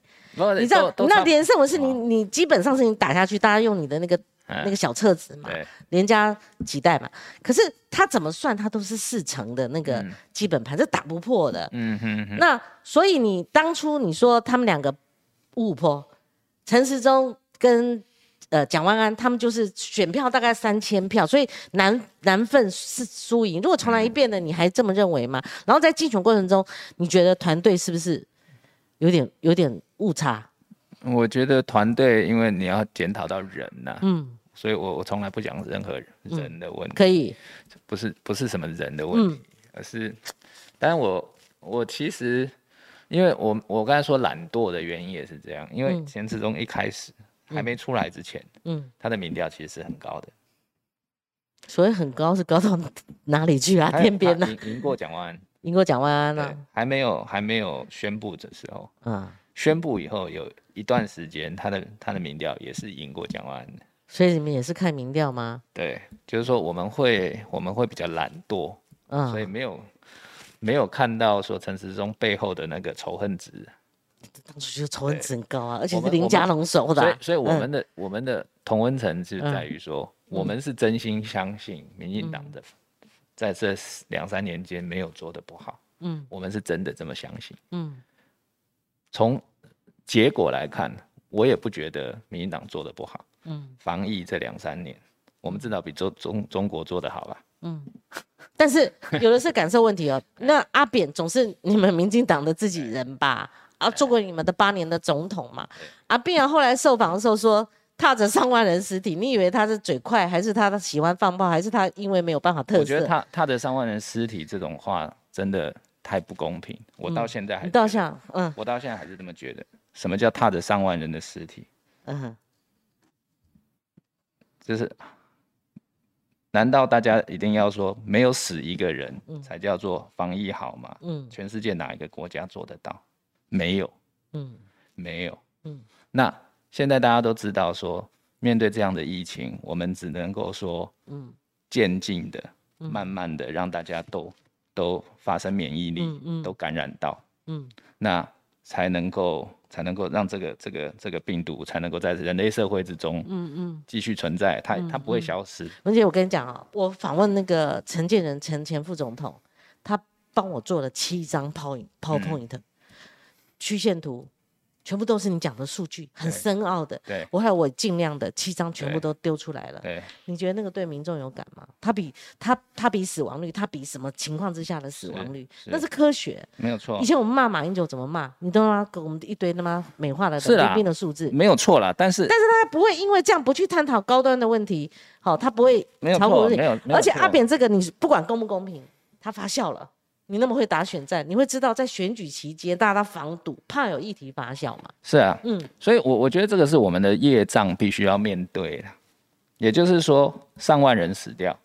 你知道那连胜文是你你基本上是你打下去，大家用你的那个。那个小册子嘛，连加几代嘛，可是他怎么算，他都是四成的那个基本盘，这打不破的。嗯哼。哼那所以你当初你说他们两个五五陈时中跟呃蒋万安他们就是选票大概三千票，所以难难分是输赢。如果重来一遍的，你还这么认为吗？然后在竞选过程中，你觉得团队是不是有点有点误差？我觉得团队，因为你要检讨到人呐，嗯，所以我我从来不讲任何人的问题，可以，不是不是什么人的问题，而是，但是我我其实，因为我我刚才说懒惰的原因也是这样，因为钱志忠一开始还没出来之前，嗯，他的民调其实是很高的，所以很高是高到哪里去啊？天边呢？赢过蒋万安，赢过蒋万安了，还没有还没有宣布的时候，嗯。宣布以后有一段时间，他的他的民调也是赢过蒋万安的，所以你们也是看民调吗？对，就是说我们会我们会比较懒惰，嗯，所以没有没有看到说陈时中背后的那个仇恨值，当初就仇恨值很高啊，而且是林家龙手的，所以所以我们的我们的同温层是在于说，我们是真心相信民进党的在这两三年间没有做的不好，嗯，我们是真的这么相信，嗯。从结果来看，我也不觉得民进党做的不好。嗯，防疫这两三年，我们至少比中中中国做的好吧？嗯，但是有的是感受问题哦。那阿扁总是你们民进党的自己人吧？啊，做过你们的八年的总统嘛？阿扁后来受访的时候说，踏着上万人尸体，你以为他是嘴快，还是他喜欢放炮，还是他因为没有办法特色？我觉得他踏着上万人尸体这种话，真的。太不公平！我到现在还到像嗯，我到现在还是这么觉得。什么叫踏着上万人的尸体？嗯，就是，难道大家一定要说没有死一个人才叫做防疫好吗？嗯，全世界哪一个国家做得到？没有，嗯，没有，嗯。那现在大家都知道说，面对这样的疫情，我们只能够说，嗯，渐进的、慢慢的让大家都。都发生免疫力，都感染到，嗯，那才能够才能够让这个这个这个病毒才能够在人类社会之中，嗯嗯，继续存在，它它不会消失。文姐，我跟你讲啊，我访问那个陈建仁陈前副总统，他帮我做了七张 point point 曲线图。全部都是你讲的数据，很深奥的。对，我还有我尽量的七张全部都丢出来了。对，你觉得那个对民众有感吗？他比他他比死亡率，他比什么情况之下的死亡率？那是科学，没有错。以前我们骂马英九怎么骂？你都他妈给我们一堆他妈美化了冷冰冰的数字，没有错了。但是但是他不会因为这样不去探讨高端的问题，好，他不会没有错，没有。而且阿扁这个你不管公不公平，他发酵了。你那么会打选战，你会知道在选举期间大家防堵，怕有议题发酵嘛？是啊，嗯，所以，我我觉得这个是我们的业障，必须要面对的。也就是说，上万人死掉，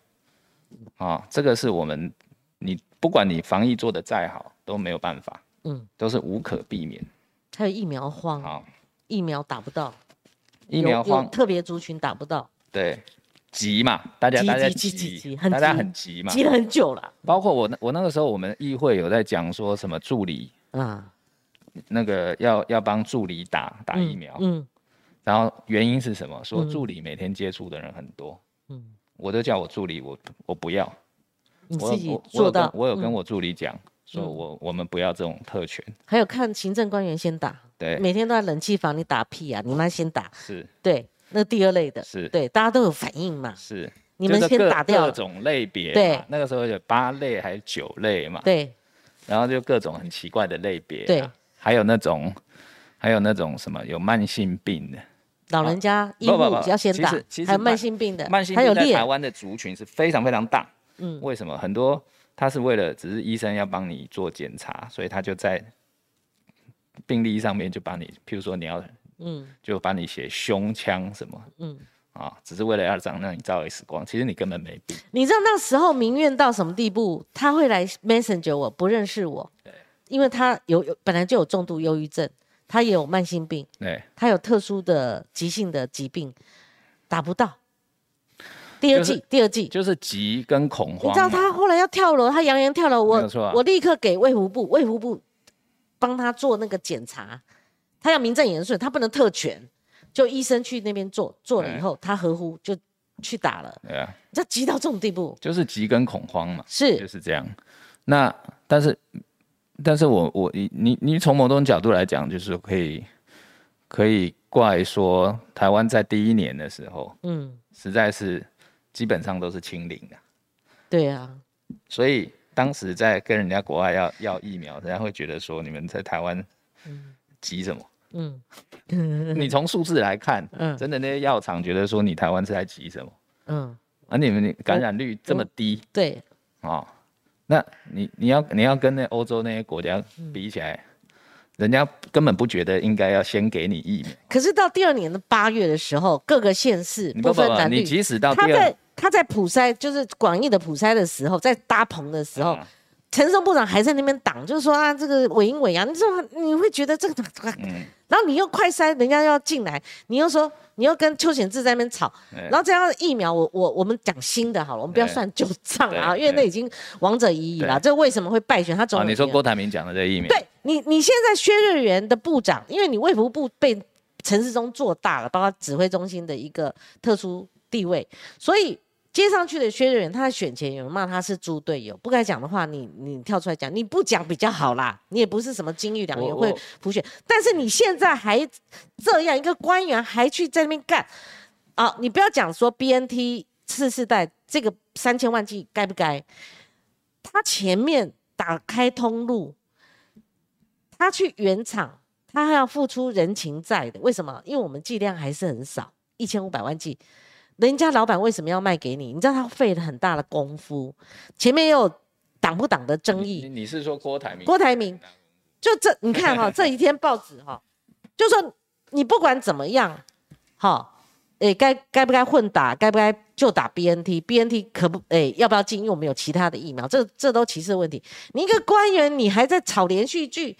啊，这个是我们，你不管你防疫做的再好，都没有办法，嗯，都是无可避免。还有疫苗荒，啊，疫苗打不到，疫苗荒，特别族群打不到，对。急嘛，大家大家急，大家很急嘛，急了很久了。包括我那我那个时候，我们议会有在讲说什么助理啊，那个要要帮助理打打疫苗，嗯，然后原因是什么？说助理每天接触的人很多，嗯，我都叫我助理，我我不要，我自己做到，我有跟我助理讲，说我我们不要这种特权。还有看行政官员先打，对，每天都在冷气房，你打屁啊，你妈先打，是，对。那第二类的是对，大家都有反应嘛？是，你们先打掉各种类别。对，那个时候有八类还是九类嘛？对，然后就各种很奇怪的类别。对，还有那种，还有那种什么有慢性病的老人家，医护要先打。还有慢性病的，慢性病在台湾的族群是非常非常大。嗯，为什么？很多他是为了只是医生要帮你做检查，所以他就在病历上面就把你，譬如说你要。嗯，就帮你写胸腔什么，嗯，啊，只是为了要让让你照 X 光，其实你根本没病。你知道那时候民怨到什么地步？他会来 Messenger 我，不认识我，对，因为他有有本来就有重度忧郁症，他也有慢性病，对，他有特殊的急性的疾病，打不到。第二季，第二季就是急跟恐慌。你知道他后来要跳楼，他扬言跳楼，我我立刻给卫福部，卫福部帮他做那个检查。他要名正言顺，他不能特权，就医生去那边做，做了以后他合乎就去打了。对啊，你知道急到这种地步，就是急跟恐慌嘛，是。就是这样。那但是，但是我我你你你从某种角度来讲，就是可以可以怪说台湾在第一年的时候，嗯，实在是基本上都是清零的。对啊，所以当时在跟人家国外要要疫苗，人家会觉得说你们在台湾急什么？嗯，你从数字来看，嗯，真的那些药厂觉得说你台湾是在急什么？嗯，而你们感染率这么低，对，啊，那你你要你要跟那欧洲那些国家比起来。人家根本不觉得应该要先给你疫苗，可是到第二年的八月的时候，各个县市不分男女，你即使到他在他在普筛，就是广义的普筛的时候，在搭棚的时候，陈生部长还在那边挡，就是说啊，这个伪阴伪阳，你说你会觉得这个，嗯，然后你又快筛，人家要进来，你又说。你又跟邱显志在那边吵，然后这样疫苗，我我我们讲新的好了，我们不要算旧账啊，因为那已经王者已矣了。这为什么会败选？他总你说郭台铭讲的这疫苗，对你你现在薛瑞元的部长，因为你卫福部被陈世忠做大了，包括指挥中心的一个特殊地位，所以。接上去的薛瑞元，他在选前有人骂他是猪队友，不该讲的话，你你跳出来讲，你不讲比较好啦。你也不是什么金玉良言会普选，但是你现在还这样一个官员还去在那边干啊！你不要讲说 B N T 次世代这个三千万剂该不该？他前面打开通路，他去原厂，他还要付出人情债的。为什么？因为我们剂量还是很少，一千五百万剂。人家老板为什么要卖给你？你知道他费了很大的功夫，前面有挡不挡的争议。你是说郭台铭？郭台铭，就这你看哈，这一天报纸哈，就说你不管怎么样，哈，诶，该该不该混打，该不该就打 B N T？B N T 可不诶，要不要进？因为我们有其他的疫苗，这这都歧视问题。你一个官员，你还在炒连续剧，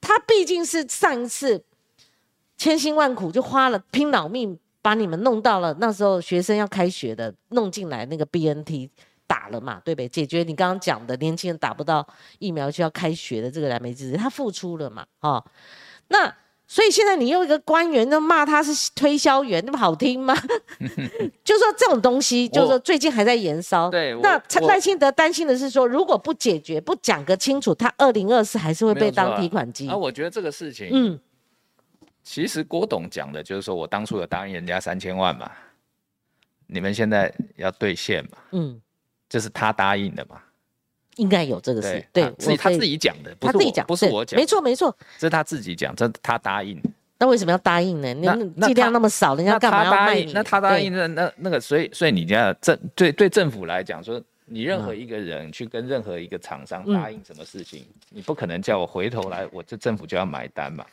他毕竟是上一次千辛万苦就花了拼老命。把你们弄到了那时候，学生要开学的，弄进来那个 B N T 打了嘛，对不对？解决你刚刚讲的年轻人打不到疫苗就要开学的这个燃眉之急，他付出了嘛，哦，那所以现在你用一个官员就骂他是推销员，那么好听吗？就说这种东西，就说最近还在延烧。对，那赖清德担心的是说，如果不解决、不讲个清楚，他二零二四还是会被当提款机。啊，我觉得这个事情，嗯。其实郭董讲的就是说我当初有答应人家三千万嘛，你们现在要兑现嘛，嗯，这是他答应的嘛，应该有这个事，对，自己他自己讲的，他自己讲，不是我讲，没错没错，这是他自己讲，这他答应，那为什么要答应呢？那剂量那么少，人家干嘛要卖你？那他答应那那那个，所以所以你家政对对政府来讲说，你任何一个人去跟任何一个厂商答应什么事情，你不可能叫我回头来，我这政府就要买单嘛。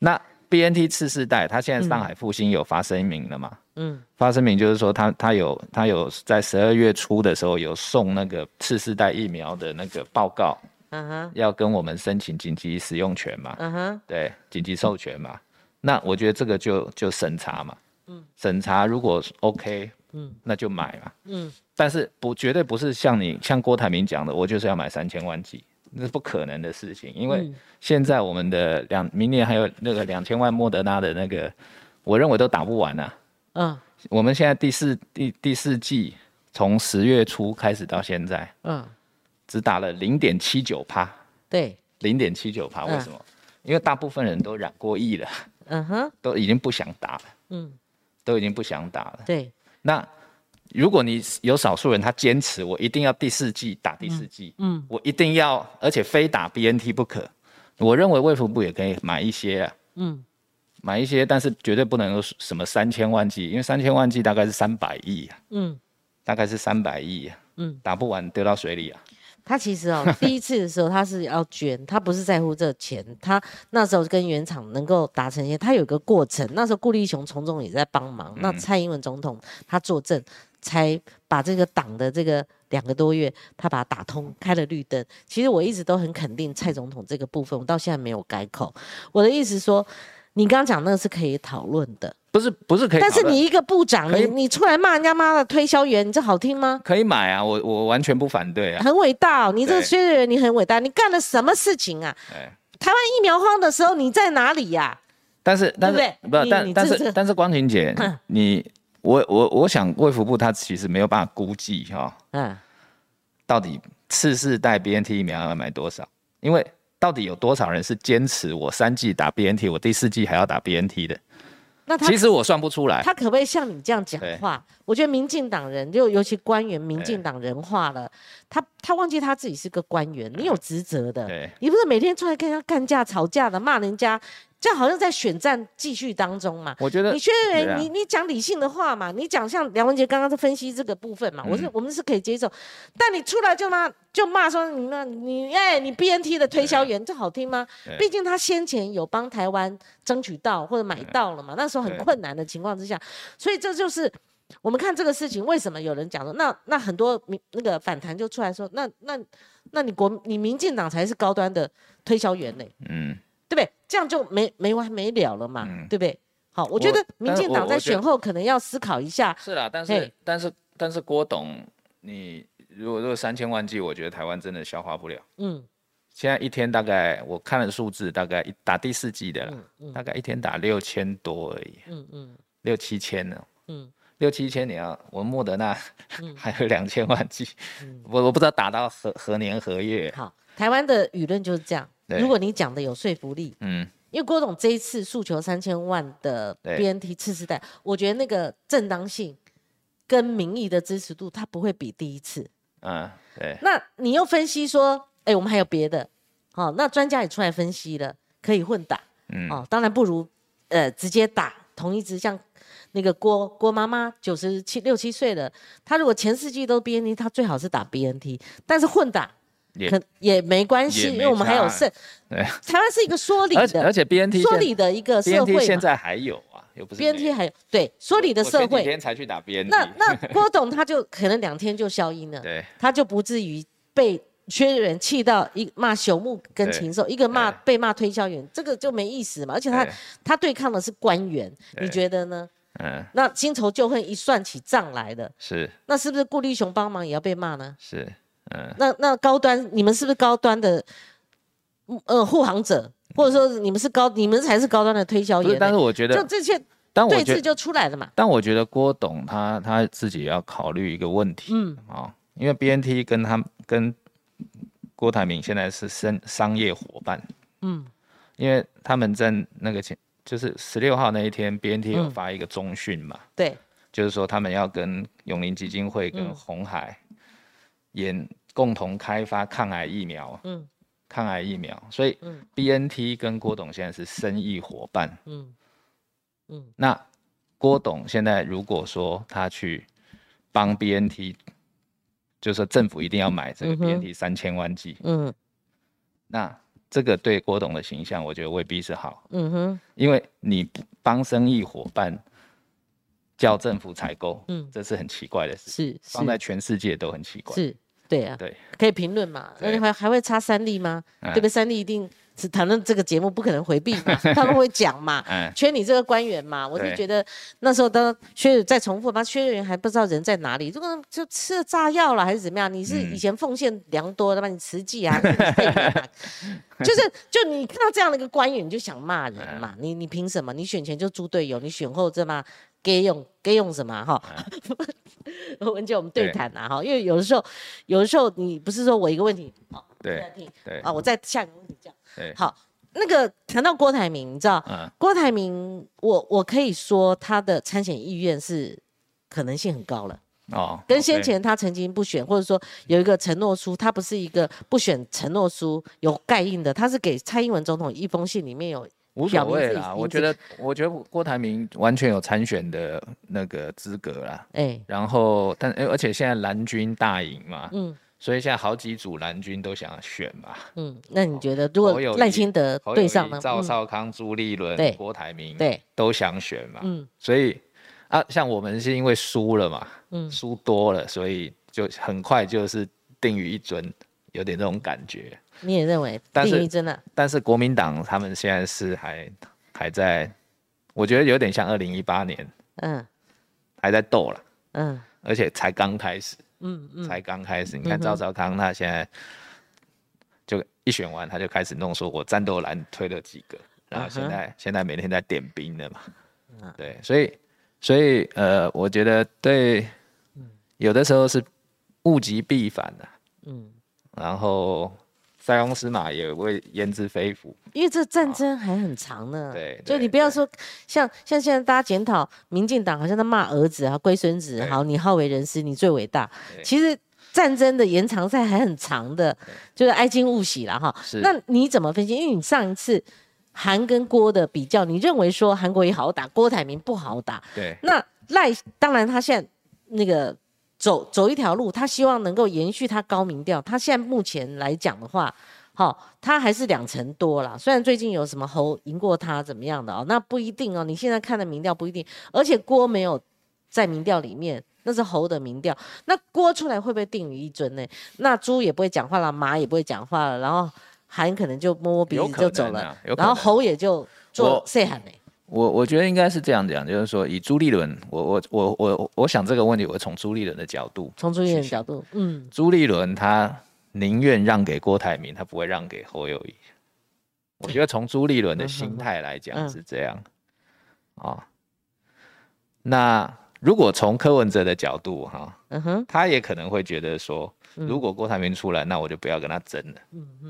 那 B N T 次世代，他现在上海复兴有发声明了嘛？嗯，发声明就是说他他有他有在十二月初的时候有送那个次世代疫苗的那个报告，嗯哼，要跟我们申请紧急使用权嘛？嗯哼，对，紧急授权嘛？那我觉得这个就就审查嘛，嗯，审查如果 OK，嗯，那就买嘛，嗯，但是不绝对不是像你像郭台铭讲的，我就是要买三千万剂。那是不可能的事情，因为现在我们的两明年还有那个两千万莫德纳的那个，我认为都打不完啊。嗯，我们现在第四第第四季从十月初开始到现在，嗯，只打了零点七九趴。对，零点七九趴，为什么？因为大部分人都染过疫了。嗯哼，都已经不想打了。嗯，都已经不想打了。对，那。如果你有少数人，他坚持我一定要第四季打第四季，嗯，我一定要，而且非打 B N T 不可。我认为卫福部也可以买一些啊，嗯，买一些，但是绝对不能有什么三千万剂，因为三千万剂大概是三百亿啊，嗯，大概是三百亿啊，嗯，打不完丢到水里啊。他其实哦，第一次的时候他是要捐，他不是在乎这钱，他那时候跟原厂能够达成一些，他有个过程。那时候顾立雄从中也在帮忙，那蔡英文总统他作证。才把这个党的这个两个多月，他把它打通，开了绿灯。其实我一直都很肯定蔡总统这个部分，我到现在没有改口。我的意思说，你刚刚讲那个是可以讨论的，不是不是可以。但是你一个部长，你你出来骂人家妈的推销员，你这好听吗？可以买啊，我我完全不反对啊。很伟大，你这个薛瑞你很伟大，你干了什么事情啊？台湾疫苗荒的时候你在哪里呀？但是但是不但但是但是光庭姐 你。我我我想卫福部他其实没有办法估计哈，嗯，到底次世代 BNT 疫苗要买多少？因为到底有多少人是坚持我三季打 BNT，我第四季还要打 BNT 的？那其实我算不出来。他可不可以像你这样讲话？我觉得民进党人就尤其官员，民进党人化了。他他忘记他自己是个官员，你有职责的。你不是每天出来跟人家干架、吵架的，骂人家。这好像在选战继续当中嘛？我觉得你薛仁，你你讲理性的话嘛？你讲像梁文杰刚刚在分析这个部分嘛？我是我们是可以接受，但你出来就骂就骂说你那你哎你 BNT 的推销员，这好听吗？毕竟他先前有帮台湾争取到或者买到了嘛，那时候很困难的情况之下，所以这就是我们看这个事情为什么有人讲说那那很多民那个反弹就出来说那那那你国你民进党才是高端的推销员呢？嗯。这样就没没完没了了嘛，对不对？好，我觉得民进党在选后可能要思考一下。是啦，但是但是但是郭董，你如果如果三千万剂，我觉得台湾真的消化不了。嗯，现在一天大概我看了数字，大概打第四季的，大概一天打六千多而已。嗯嗯，六七千呢。嗯，六七千你要我莫德纳 还有两千万剂，我我不知道打到何何年何月。好，台湾的舆论就是这样。如果你讲的有说服力，嗯，因为郭董这一次诉求三千万的 BNT 次世代，我觉得那个正当性跟民意的支持度，它不会比第一次，嗯，对。那你又分析说，哎，我们还有别的，好，那专家也出来分析了，可以混打，嗯，哦，当然不如呃直接打同一支，像那个郭郭妈妈九十七六七岁了，她如果前四季都 BNT，她最好是打 BNT，但是混打。可也没关系，因为我们还有剩。对，台湾是一个说理的，而且 BNT 说理的一个社会。现在还有啊，又不是 BNT 还有对说理的社会。天才去打 BNT。那那 郭董他就可能两天就消音了，对，他就不至于被缺人气到一骂朽木跟禽兽，一个骂被骂推销员，这个就没意思嘛。而且他他对抗的是官员，你觉得呢？嗯。那新仇旧恨一算起账来的，是。那是不是顾立雄帮忙也要被骂呢？是。那那高端，你们是不是高端的，呃，护航者，或者说你们是高，你们才是高端的推销员？但是我觉得，就这些对峙就出来了嘛。但我觉得郭董他他自己要考虑一个问题，嗯，啊，因为 BNT 跟他跟郭台铭现在是商商业伙伴，嗯，因为他们在那个前，就是十六号那一天，BNT 有发一个中讯嘛，对，就是说他们要跟永林基金会跟红海演。共同开发抗癌疫苗，嗯，抗癌疫苗，所以 B N T 跟郭董现在是生意伙伴，嗯。嗯。那郭董现在如果说他去帮 B N T，就说政府一定要买这个 B N T 三千万剂，嗯，那这个对郭董的形象，我觉得未必是好，嗯哼，因为你帮生意伙伴叫政府采购，嗯，这是很奇怪的事，是。放在全世界都很奇怪，是。对啊，对，可以评论嘛？那你还还会差三例吗？对不对？三例一定是谈论这个节目不可能回避嘛，他们会讲嘛。缺你这个官员嘛？我就觉得那时候当薛再重复，嘛，薛员还不知道人在哪里，这个就吃了炸药了还是怎么样？你是以前奉献良多的吧？你慈济啊，就是就你看到这样的一个官员，你就想骂人嘛？你你凭什么？你选前就猪队友，你选后这么给用给用什么哈？文杰，我们对谈啊哈，因为有的时候，有的时候你不是说我一个问题，好，对，对，啊，我再下一个问题讲，对，好，那个谈到郭台铭，你知道，郭台铭，我我可以说他的参选意愿是可能性很高了，哦，跟先前他曾经不选，或者说有一个承诺书，他不是一个不选承诺书有盖印的，他是给蔡英文总统一封信，里面有。无所谓啦，我觉得，我觉得郭台铭完全有参选的那个资格啦。哎，然后，但而且现在蓝军大赢嘛，嗯，所以现在好几组蓝军都想要选嘛。嗯，那你觉得如果赖清德对上呢？赵少康、朱立伦、郭台铭，对，都想选嘛。嗯，所以啊，像我们是因为输了嘛，嗯，输多了，所以就很快就是定于一尊，有点那种感觉。你也认为，但是真的，但是国民党他们现在是还还在，我觉得有点像二零一八年，嗯，还在斗了，嗯，而且才刚开始，嗯嗯，才刚开始。你看赵少康他现在就一选完他就开始弄，说我战斗蓝推了几个，然后现在现在每天在点兵的嘛，对，所以所以呃，我觉得对，有的时候是物极必反的，嗯，然后。塞翁失马也为焉知非福，因为这战争还很长呢。对，就你不要说像像现在大家检讨民进党，好像在骂儿子啊、龟孙子，好，你好为人师，你最伟大。其实战争的延长赛还很长的，就是哀今勿喜了哈。那你怎么分析？因为你上一次韩跟郭的比较，你认为说韩国也好打，郭台铭不好打。对。那赖当然他现在那个。走走一条路，他希望能够延续他高民调。他现在目前来讲的话，好，他还是两成多啦。虽然最近有什么侯赢过他怎么样的哦，那不一定哦。你现在看的民调不一定，而且郭没有在民调里面，那是侯的民调。那郭出来会不会定于一尊呢？那猪也不会讲话了，马也不会讲话了，然后韩可能就摸摸鼻子就走了，然后侯也就做 say 喊呢。我我觉得应该是这样讲，就是说以朱立伦，我我我我我想这个问题，我从朱立伦的角度，从朱立伦角度，嗯，朱立伦他宁愿让给郭台铭，他不会让给侯友谊。我觉得从朱立伦的心态来讲是这样，啊，那如果从柯文哲的角度哈，嗯哼，他也可能会觉得说，如果郭台铭出来，那我就不要跟他争了，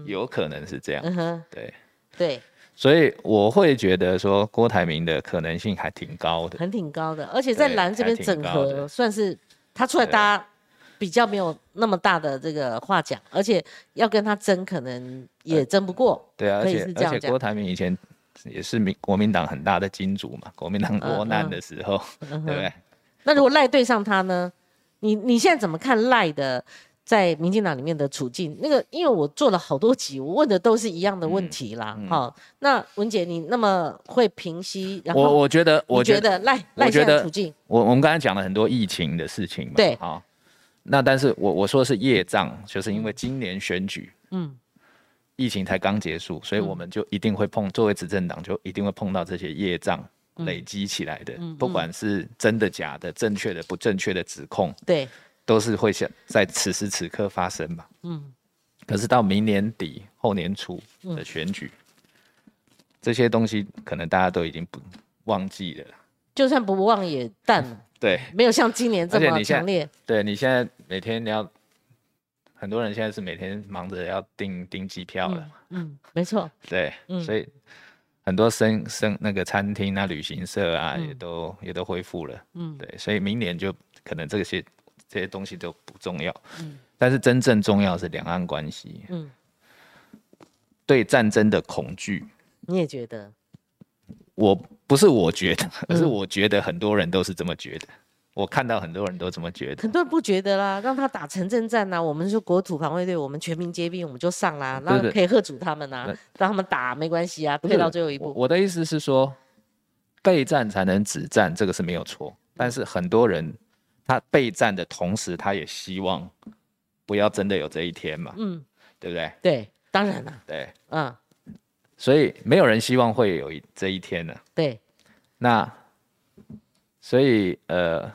有可能是这样，嗯哼，对。对。所以我会觉得说郭台铭的可能性还挺高的，很挺高的，而且在蓝这边整合算是他出来搭比较没有那么大的这个话讲，而且要跟他争可能也争不过。对啊，而且而且郭台铭以前也是民国民党很大的金主嘛，国民党国难的时候，对不对？那如果赖对上他呢？你你现在怎么看赖的？在民进党里面的处境，那个因为我做了好多集，我问的都是一样的问题啦。好，那文姐你那么会平息，然后我我觉得，我觉得赖赖现在处境，我我们刚才讲了很多疫情的事情嘛。对，好，那但是我我说的是业障，就是因为今年选举，嗯，疫情才刚结束，所以我们就一定会碰，作为执政党就一定会碰到这些业障累积起来的，不管是真的假的、正确的不正确的指控，对。都是会想在此时此刻发生嘛？嗯，可是到明年底后年初的选举，这些东西可能大家都已经不忘记了。就算不忘也淡了。对，没有像今年这么强烈。对你现在每天你要，很多人现在是每天忙着要订订机票了。嗯，没错。对，所以很多生生那个餐厅啊、旅行社啊，也都也都恢复了。嗯，对，所以明年就可能这些。这些东西都不重要，嗯，但是真正重要是两岸关系，嗯，对战争的恐惧，你也觉得？我不是我觉得，而是我觉得很多人都是这么觉得。我看到很多人都这么觉得，很多人不觉得啦，让他打城镇战呐，我们是国土防卫队，我们全民皆兵，我们就上啦，然后可以喝阻他们呐，让他们打没关系啊，退到最后一步。我的意思是说，备战才能止战，这个是没有错，但是很多人。他备战的同时，他也希望不要真的有这一天嘛，嗯，对不对？对，当然了，对，嗯，所以没有人希望会有这一天呢。对，那所以呃，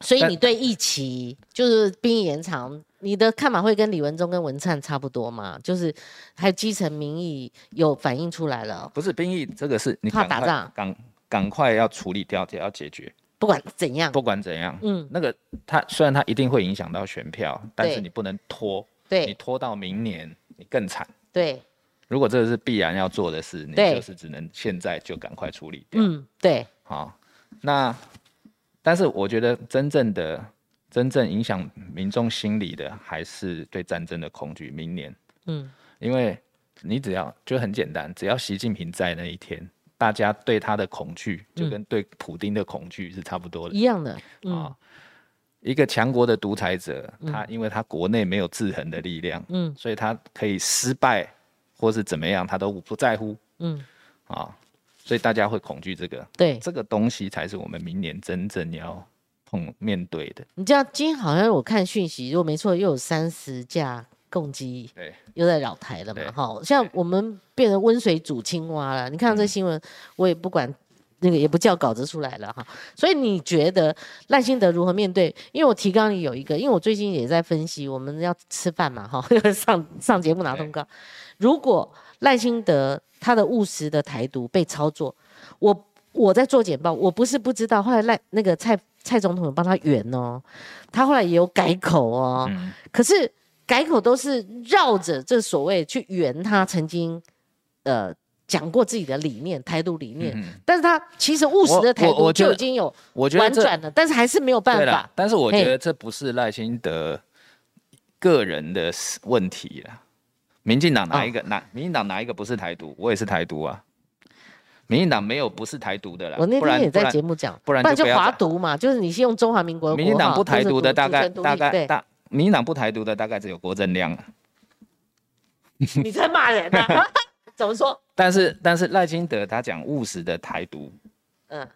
所以你对疫情就是兵役延长，你的看法会跟李文忠跟文灿差不多吗？就是还有基层民意有反映出来了？不是兵役这个是你怕打仗，赶赶快要处理掉，要解决。不管怎样，不管怎样，嗯，那个他虽然他一定会影响到选票，但是你不能拖，对，你拖到明年你更惨，对。如果这个是必然要做的事，你就是只能现在就赶快处理掉，嗯，对。好，那但是我觉得真正的真正影响民众心理的还是对战争的恐惧。明年，嗯，因为你只要就很简单，只要习近平在那一天。大家对他的恐惧，就跟对普丁的恐惧是差不多的，一样的啊。一个强国的独裁者，他因为他国内没有制衡的力量，嗯，所以他可以失败或是怎么样，他都不在乎，嗯，啊，所以大家会恐惧这个，对，这个东西才是我们明年真正要碰面对的。你知道今天好像我看讯息，如果没错，又有三十架。攻击对，又在扰台了嘛？哈，像我们变成温水煮青蛙了。你看到这新闻，我也不管那个，也不叫稿子出来了哈。所以你觉得赖清德如何面对？因为我提纲里有一个，因为我最近也在分析，我们要吃饭嘛，哈，上上节目拿通告。如果赖清德他的务实的台独被操作，我我在做简报，我不是不知道，后来赖那个蔡蔡总统帮他圆哦，他后来也有改口哦，可是。改口都是绕着这所谓去圆他曾经呃讲过自己的理念，台独理念。但是他其实务实的台独就已经有婉转了，但是还是没有办法。但是我觉得这不是赖清德个人的问题了。民进党哪一个？哪民进党哪一个不是台独？我也是台独啊。民进党没有不是台独的啦。我那天也在节目讲，不然就华独嘛，就是你是用中华民国。民进党不台独的大概大概大，民进党不台独的大概只有郭正亮了。你在骂人啊？怎么说？但是但是赖清德他讲务实的台独，嗯，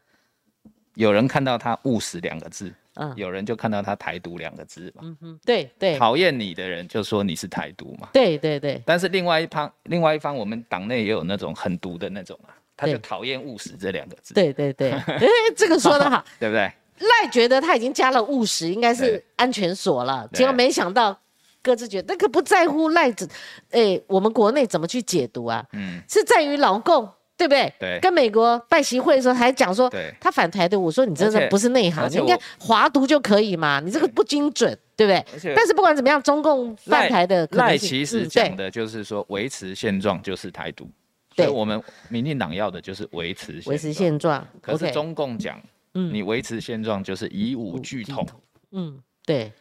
有人看到他务实两个字。嗯有人就看到他台独两个字嘛，嗯哼，对对，讨厌你的人就说你是台独嘛，对对对。但是另外一方，另外一方，我们党内也有那种很毒的那种啊，他就讨厌务实这两个字。对对对，哎，这个说的好，对不对？赖觉得他已经加了务实，应该是安全锁了，结果没想到各自觉得那个不在乎赖子，哎，我们国内怎么去解读啊？嗯，是在于老共。对不对？对，跟美国拜习会的时候还讲说，他反台独，我说你真的不是内行，你应该华独就可以嘛，你这个不精准，对不对？但是不管怎么样，中共犯台的赖其实讲的就是说维持现状就是台独，所以我们民进党要的就是维持维持现状。可是中共讲，嗯，你维持现状就是以武拒统，嗯，对，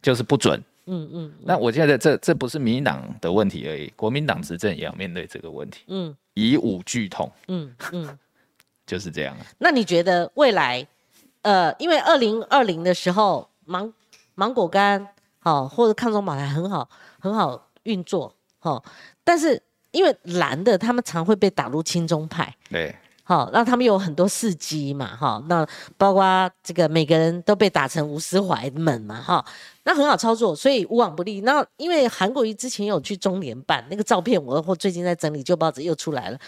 就是不准。嗯嗯，那我觉得这这不是民进党的问题而已，国民党执政也要面对这个问题。嗯，以武拒统。嗯嗯，就是这样。那你觉得未来，呃，因为二零二零的时候芒芒果干好或者抗中保台很好很好运作好，但是因为蓝的他们常会被打入亲中派。对。好，那他们有很多事迹嘛，哈，那包括这个每个人都被打成吴思怀们嘛，哈，那很好操作，所以无往不利。那因为韩国瑜之前有去中联办那个照片，我或最近在整理旧报纸又出来了，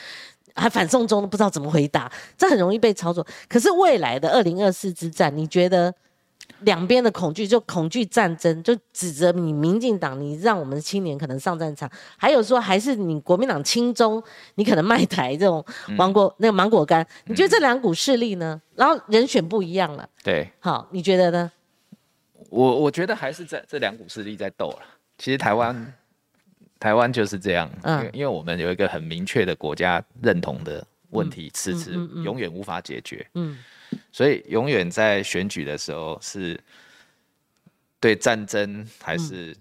还反送中不知道怎么回答，这很容易被操作。可是未来的二零二四之战，你觉得？两边的恐惧就恐惧战争，就指责你民进党，你让我们青年可能上战场，还有说还是你国民党亲中，你可能卖台这种芒果那个芒果干，你觉得这两股势力呢？然后人选不一样了，对，好，你觉得呢？我我觉得还是在这两股势力在斗了。其实台湾台湾就是这样，嗯，因为我们有一个很明确的国家认同的问题，迟迟永远无法解决，嗯。所以永远在选举的时候是对战争还是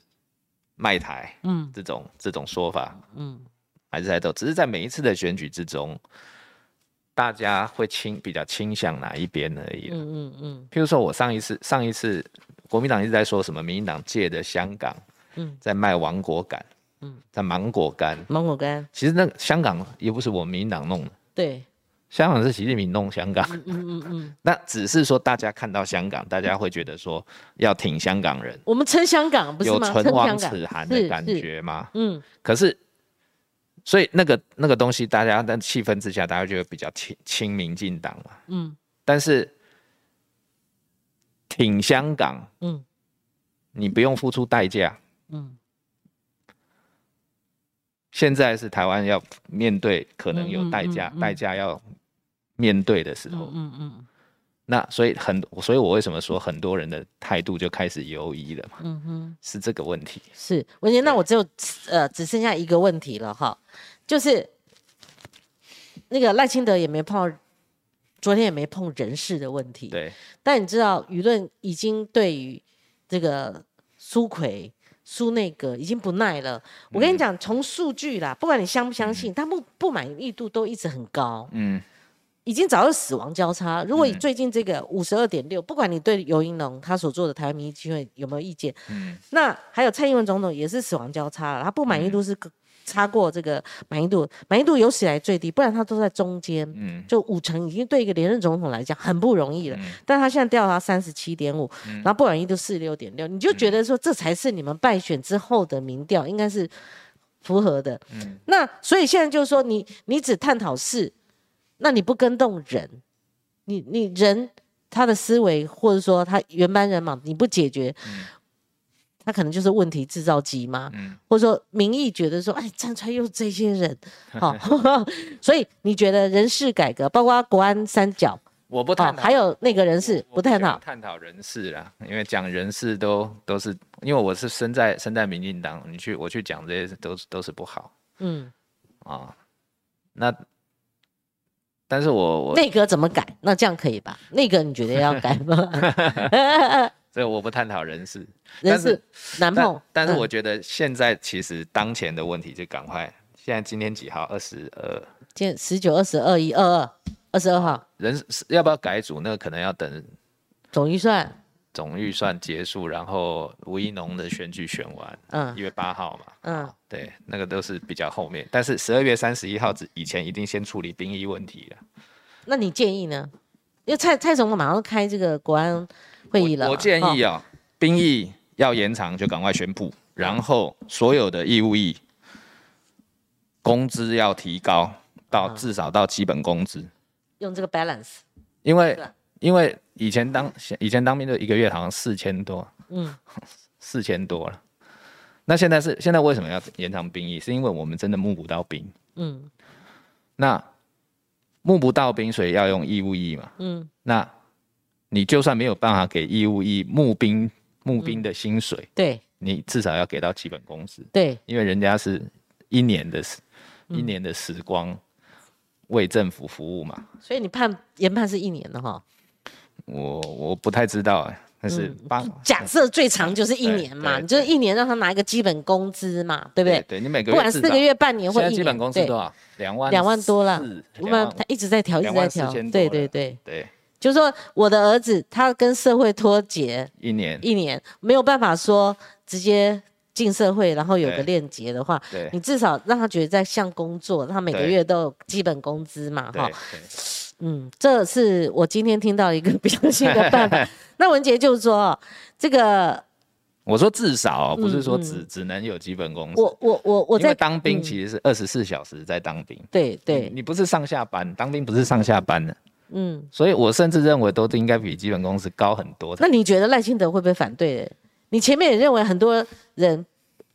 卖台，嗯，这种这种说法，嗯，还是在斗。只是在每一次的选举之中，大家会倾比较倾向哪一边而已。嗯嗯嗯。譬如说我上一次上一次国民党一直在说什么，民进党借的香港，嗯，在卖芒果干，嗯，在芒果干，芒果干。其实那香港也不是我们民进党弄的，对。香港是习近平弄香港，嗯嗯嗯，那只是说大家看到香港，大家会觉得说要挺香港人。我们称香港不是有唇亡齿寒的感觉吗？嗯，可是，所以那个那个东西，大家在气氛之下，大家就会比较亲亲民进党嘛。嗯，但是挺香港，嗯，你不用付出代价，嗯。现在是台湾要面对可能有代价，代价要面对的时候，嗯嗯，那所以很，所以我为什么说很多人的态度就开始犹疑了嘛？嗯哼，是这个问题。是文杰，那我只有呃只剩下一个问题了哈，就是那个赖清德也没碰，昨天也没碰人事的问题。对，但你知道舆论已经对于这个苏奎。苏内阁已经不耐了。我跟你讲，从数据啦，不管你相不相信，他不不满意度都一直很高。嗯，已经早就死亡交叉。如果以最近这个五十二点六，不管你对尤英龙他所做的台湾民意机会有没有意见，嗯，那还有蔡英文总统也是死亡交叉了，他不满意度是。差过这个满意度，满意度有史以来最低，不然他都在中间，嗯，就五成已经对一个连任总统来讲很不容易了。但他现在掉到三十七点五，然后不满意度四十六点六，你就觉得说这才是你们败选之后的民调应该是符合的。嗯，那所以现在就是说，你你只探讨事，那你不跟动人，你你人他的思维或者说他原班人马，你不解决。他可能就是问题制造机嘛，或者说民意觉得说，哎，站出来又这些人，好，所以你觉得人事改革，包括国安三角，我不探讨，还有那个人事不探讨，探讨人事啦，因为讲人事都都是，因为我是身在身在民进党，你去我去讲这些都都是不好，嗯，啊，那，但是我我内阁怎么改？那这样可以吧？内阁你觉得要改吗？所 以我不探讨人事，人事难碰。但是我觉得现在其实当前的问题就赶快，现在今天几号？二十二，今十九、二十二、一、二二。二十二号，人要不要改组？那个可能要等总预算，总预算结束，然后吴一农的选举选完，嗯，一月八号嘛，嗯，对，那个都是比较后面。但是十二月三十一号之以前，一定先处理兵役问题了。那你建议呢？因为蔡蔡总统马上开这个国安会议了，我建议啊，兵役要延长就赶快宣布，然后所有的义务役工资要提高到至少到基本工资。用这个 balance，因为因为以前当以前当兵的一个月好像四千多，嗯，四千多了。那现在是现在为什么要延长兵役？是因为我们真的募不到兵，嗯，那募不到兵，所以要用义务役嘛，嗯，那你就算没有办法给义务役募兵募兵的薪水，对，你至少要给到基本工资，对，因为人家是一年的时一年的时光。为政府服务嘛，所以你判研判是一年的哈。我我不太知道哎，但是假设最长就是一年嘛，你就是一年让他拿一个基本工资嘛，对不对？对你每个月不管四个月、半年或一年，基本工资多少？两万两万多了。我们他一直在调，一直在调。对对对对，就是说我的儿子他跟社会脱节一年一年没有办法说直接。进社会，然后有个链接的话，你至少让他觉得在像工作，他每个月都有基本工资嘛，哈。嗯，这是我今天听到一个 比较新的办法。那文杰就是说，这个我说至少不是说只只能有基本工资。我我我我在当兵其实是二十四小时在当兵，对对，你不是上下班，当兵不是上下班的，嗯，所以我甚至认为都应该比基本工资高很多。那你觉得赖清德会不会反对？你前面也认为很多人，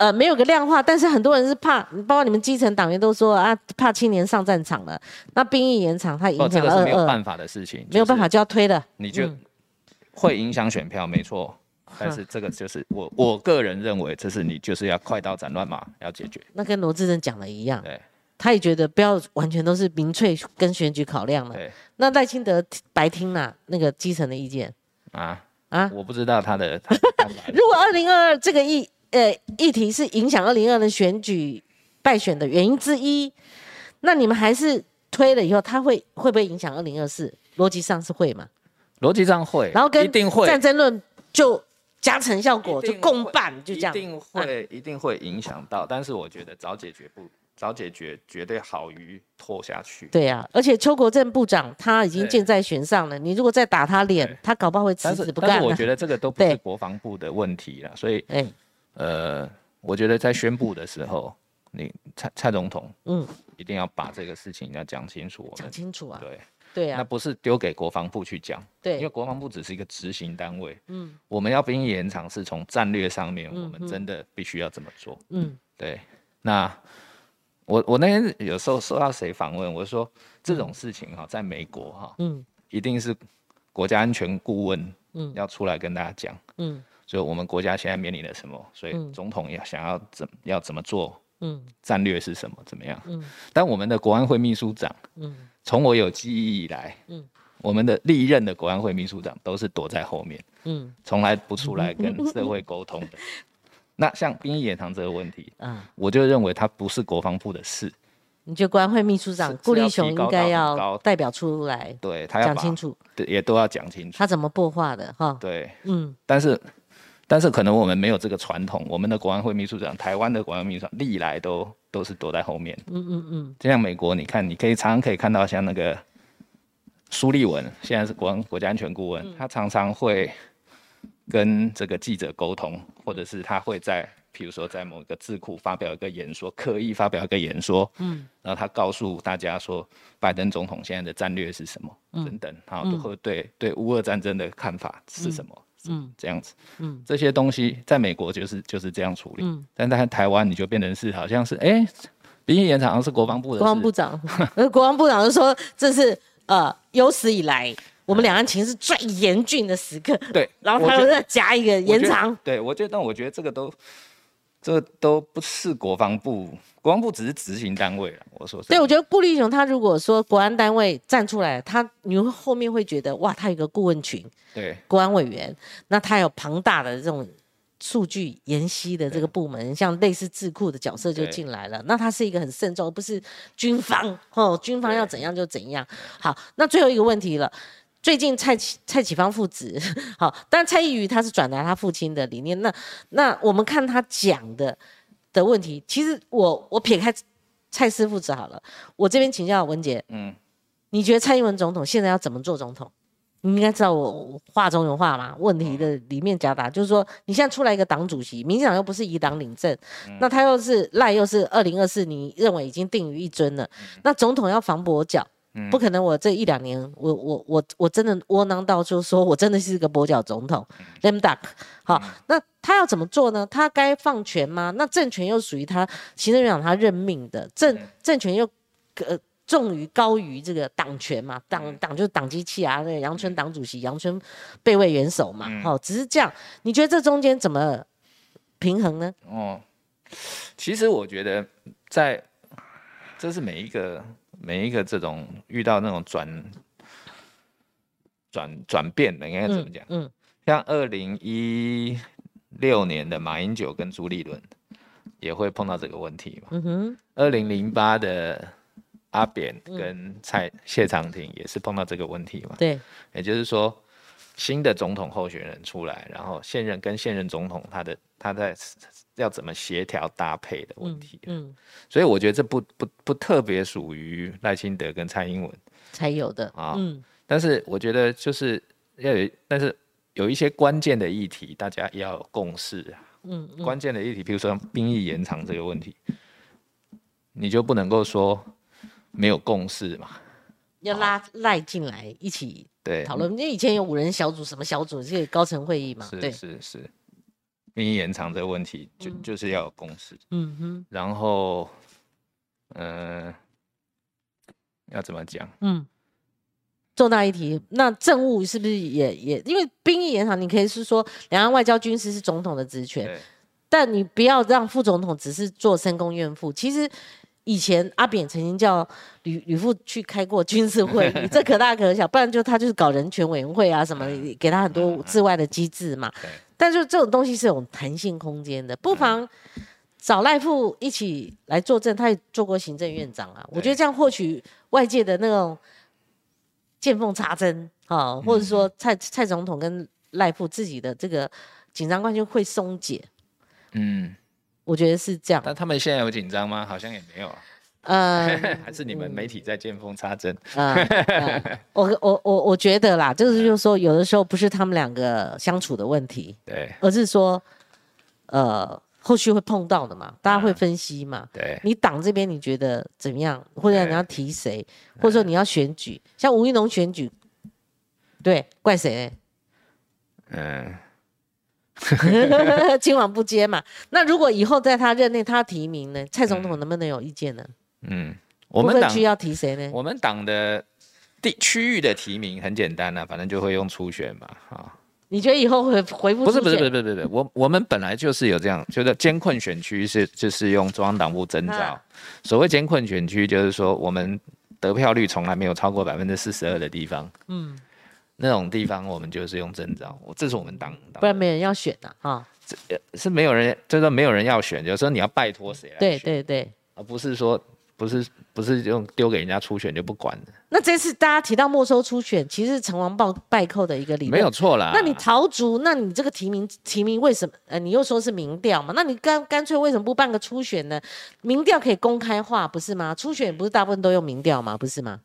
呃，没有个量化，但是很多人是怕，包括你们基层党员都说啊，怕青年上战场了。那兵役延长，它影响二二，没有办法的事情，没有办法就要推了。你就会影响选票，没错。但是这个就是我我个人认为，这是你就是要快刀斩乱麻要解决。那跟罗志正讲的一样，对，他也觉得不要完全都是民粹跟选举考量了。对，那赖清德白听了那个基层的意见啊。啊，我不知道他的。如果二零二二这个议呃议题是影响二零二的选举败选的原因之一，那你们还是推了以后，他会会不会影响二零二四？逻辑上是会吗？逻辑上会，然后跟一定会战争论就加成效果就共办，就这样，一定会一定会影响到。但是我觉得早解决不。早解决绝对好于拖下去。对呀，而且邱国正部长他已经箭在弦上了，你如果再打他脸，他搞不好会辞职不干。但是我觉得这个都 不是国防部的问题了，所以，呃，我觉得在宣布的时候，你蔡蔡总统，嗯，一定要把这个事情要讲清楚。讲清楚啊。对对啊，那不是丢给国防部去讲。对，因为国防部只是一个执行单位。嗯，我们要兵役延长是从战略上面，我们真的必须要这么做。嗯，对，那。我我那天有时候收到谁访问，我说这种事情哈，在美国哈，嗯，一定是国家安全顾问，嗯，要出来跟大家讲，嗯，所以我们国家现在面临了什么，所以总统要想要怎要怎么做，嗯，战略是什么，怎么样，嗯，但我们的国安会秘书长，嗯，从我有记忆以来，嗯，我们的历任的国安会秘书长都是躲在后面，嗯，从来不出来跟社会沟通的。那像兵役延长这个问题，嗯，我就认为它不是国防部的事。你觉得国安会秘书长顾立雄应该要代表出来，对他要讲清楚，对，也都要讲清楚。他怎么破化的哈？对，嗯，但是但是可能我们没有这个传统，我们的国安会秘书长，台湾的国安秘书长历来都都是躲在后面。嗯嗯嗯。就像美国，你看，你可以常常可以看到像那个苏立文，现在是国安国家安全顾问，他常常会。跟这个记者沟通，或者是他会在，譬如说在某个智库发表一个演说，刻意发表一个演说，嗯，然后他告诉大家说，拜登总统现在的战略是什么，等等，然后都会对对乌俄战争的看法是什么，嗯，这样子，嗯，这些东西在美国就是就是这样处理，嗯，但在台湾你就变成是好像是，哎，兵役延长是国防部的，国防部长，国防部长就说这是呃有史以来。我们两岸情势最严峻的时刻。对，然后他又再加一个延长。对，我觉得，但我觉得这个都，这都不是国防部，国防部只是执行单位了。我说，对，我觉得顾立雄他如果说国安单位站出来，他你会后面会觉得哇，他有个顾问群，对，国安委员，那他有庞大的这种。数据研析的这个部门，像类似智库的角色就进来了。那他是一个很慎重，不是军方哦，军方要怎样就怎样。好，那最后一个问题了，最近蔡启蔡启芳父子，好，但蔡依瑜他是转达他父亲的理念。那那我们看他讲的的问题，其实我我撇开蔡师父子好了，我这边请教文杰，嗯，你觉得蔡英文总统现在要怎么做总统？你应该知道我话中有话嘛？问题的里面夹杂，就是说你现在出来一个党主席，民进党又不是以党领政，那他又是赖又是二零二四，你认为已经定于一尊了？那总统要防跛脚，不可能。我这一两年，我我我我真的窝囊到，就是说我真的是一个跛脚总统，lame duck。好，那他要怎么做呢？他该放权吗？那政权又属于他行政院长他任命的，政政权又呃。重于高于这个党权嘛，党党就是党机器啊，那个杨春党主席，杨春备位元首嘛，好，只是这样，你觉得这中间怎么平衡呢？哦，其实我觉得在这是每一个每一个这种遇到那种转转转变的，应该怎么讲？嗯，像二零一六年的马英九跟朱立伦也会碰到这个问题嘛。嗯哼，二零零八的。阿扁跟蔡谢长廷也是碰到这个问题嘛？对，也就是说，新的总统候选人出来，然后现任跟现任总统他的他在要怎么协调搭配的问题。嗯，所以我觉得这不不不特别属于赖清德跟蔡英文才有的啊。嗯，但是我觉得就是要有，但是有一些关键的议题，大家要有共识啊。嗯，关键的议题，比如说兵役延长这个问题，你就不能够说。没有共识嘛？要拉赖进来一起对讨论，因为以前有五人小组，什么小组？这个高层会议嘛？是是是，兵役延长这个问题就就是要有共识。嗯哼。然后，嗯，要怎么讲？嗯，重大议题，那政务是不是也也？因为兵役延长，你可以是说两岸外交军事是总统的职权，但你不要让副总统只是做深宫怨妇。其实。以前阿扁曾经叫吕吕父去开过军事会议，这可大可小，不然就他就是搞人权委员会啊什么，给他很多之外的机制嘛。但是这种东西是有弹性空间的，不妨找赖富一起来作证，他也做过行政院长啊。我觉得这样获取外界的那种见缝插针啊，或者说蔡蔡总统跟赖富自己的这个紧张关系会松解。嗯。我觉得是这样，但他们现在有紧张吗？好像也没有啊。呃，还是你们媒体在见缝插针。啊，我我我我觉得啦，就是就是说，有的时候不是他们两个相处的问题，对，而是说，呃，后续会碰到的嘛，大家会分析嘛。对，你党这边你觉得怎么样？或者你要提谁？或者说你要选举，像吴一农选举，对，怪谁？嗯。今晚不接嘛？那如果以后在他任内他提名呢？蔡总统能不能有意见呢？嗯，我们党区要提谁呢？我们党的地区域的提名很简单啊，反正就会用初选嘛。啊，你觉得以后会回复？不是不是不是不是不是，我我们本来就是有这样，就是监困选区是就是用中央党部征召。所谓监困选区，就是说我们得票率从来没有超过百分之四十二的地方。嗯。那种地方，我们就是用征召，我这是我们党，不然没人要选的哈。这是没有人，就是说没有人要选，有时候你要拜托谁来对对对，而不是说不是不是用丢给人家初选就不管的。那这次大家提到没收初选，其实是成王败败寇的一个理论，没有错啦。那你逃卒，那你这个提名提名为什么？呃，你又说是民调嘛？那你干干脆为什么不办个初选呢？民调可以公开化，不是吗？初选不是大部分都用民调吗？不是吗？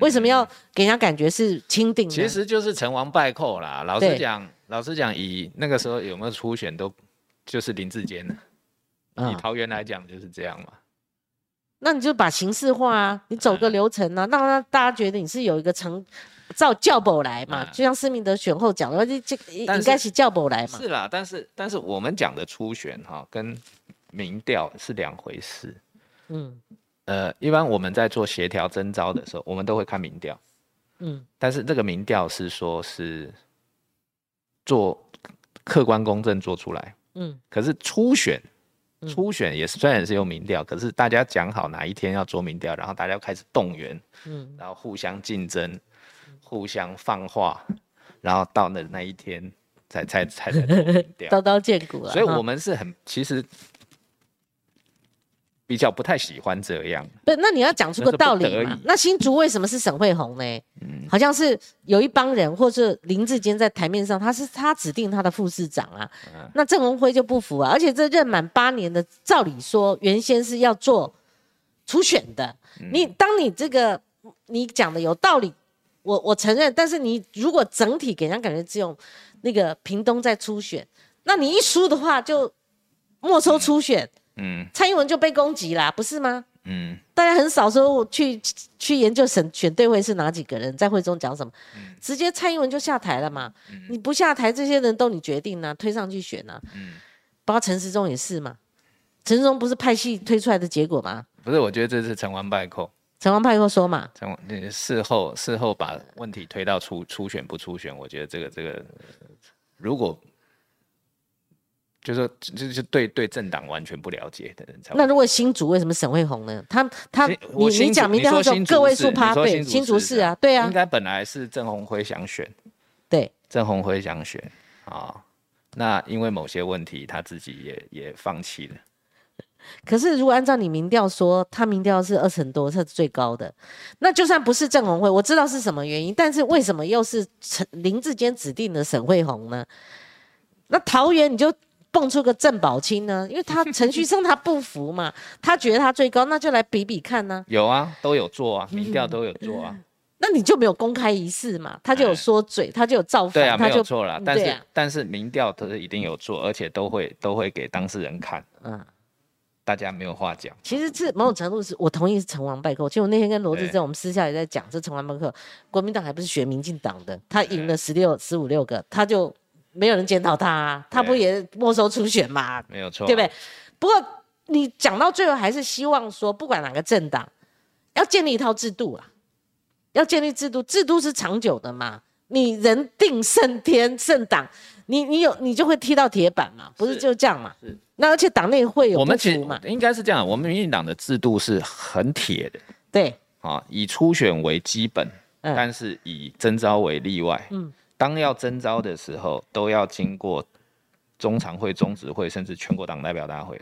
为什么要给人家感觉是钦定？其实就是成王败寇啦。老实讲，老实讲，以那个时候有没有初选，都就是林志坚的。以桃园来讲，就是这样嘛。那你就把形式化啊，你走个流程啊，让大家觉得你是有一个成照教保来嘛。就像施明德选后讲的，这这应该是教保来嘛。是啦，但是但是我们讲的初选哈，跟民调是两回事。嗯。呃，一般我们在做协调征招的时候，我们都会看民调，嗯，但是这个民调是说是做客观公正做出来，嗯，可是初选，初选也是虽然是用民调，可是大家讲好哪一天要做民调，然后大家开始动员，嗯，然后互相竞争，互相放话，然后到那那一天才才才才做民 调，刀刀见骨了，所以我们是很其实。比较不太喜欢这样，不，那你要讲出个道理嘛？那新竹为什么是沈惠红呢？嗯，好像是有一帮人，或是林志坚在台面上，他是他指定他的副市长啊。那郑文辉就不服啊，而且这任满八年的，照理说原先是要做初选的。你当你这个你讲的有道理，我我承认。但是你如果整体给人感觉只有那个屏东在初选，那你一输的话就没收初选。嗯，蔡英文就被攻击啦，不是吗？嗯，大家很少说去去研究选选对会是哪几个人，在会中讲什么，直接蔡英文就下台了嘛。你不下台，这些人都你决定呢，推上去选呢。嗯，包括陈时中也是嘛，陈时中不是派系推出来的结果吗？不是，我觉得这是成王败寇。成王败寇说嘛，成王事后事后把问题推到初初选不初选，我觉得这个这个如果。就是说，就是对对政党完全不了解的人才。那如果新竹为什么沈惠红呢？他他你你讲明调说个位数趴对新竹市啊，对啊。应该本来是郑红辉想选，对，郑红辉想选啊。那因为某些问题，他自己也也放弃了。可是如果按照你民调说，他民调是二成多，是最高的。那就算不是郑红辉，我知道是什么原因，但是为什么又是陈林志坚指定的沈惠红呢？那桃园你就。蹦出个郑宝清呢？因为他 程序上他不服嘛，他觉得他最高，那就来比比看呢。有啊，都有做啊，民调都有做啊。那你就没有公开仪式嘛？他就有说嘴，他就有造反，对啊，没有错了。但是但是民调他是一定有做，而且都会都会给当事人看。嗯，大家没有话讲。其实是某种程度是我同意是成王败寇。其实我那天跟罗志正我们私下也在讲，这成王败寇，国民党还不是学民进党的，他赢了十六十五六个，他就。没有人检讨他，他不也没收初选嘛？没有错，对不对？不过你讲到最后，还是希望说，不管哪个政党，要建立一套制度啦，要建立制度，制度是长久的嘛。你人定胜天，胜党，你你有你就会踢到铁板嘛，不是就这样嘛？是。那而且党内会有我们其实应该是这样，我们民进党的制度是很铁的，对，啊，以初选为基本，但是以征召为例外，嗯。当要征召的时候，都要经过中常会、中执会，甚至全国党代表大会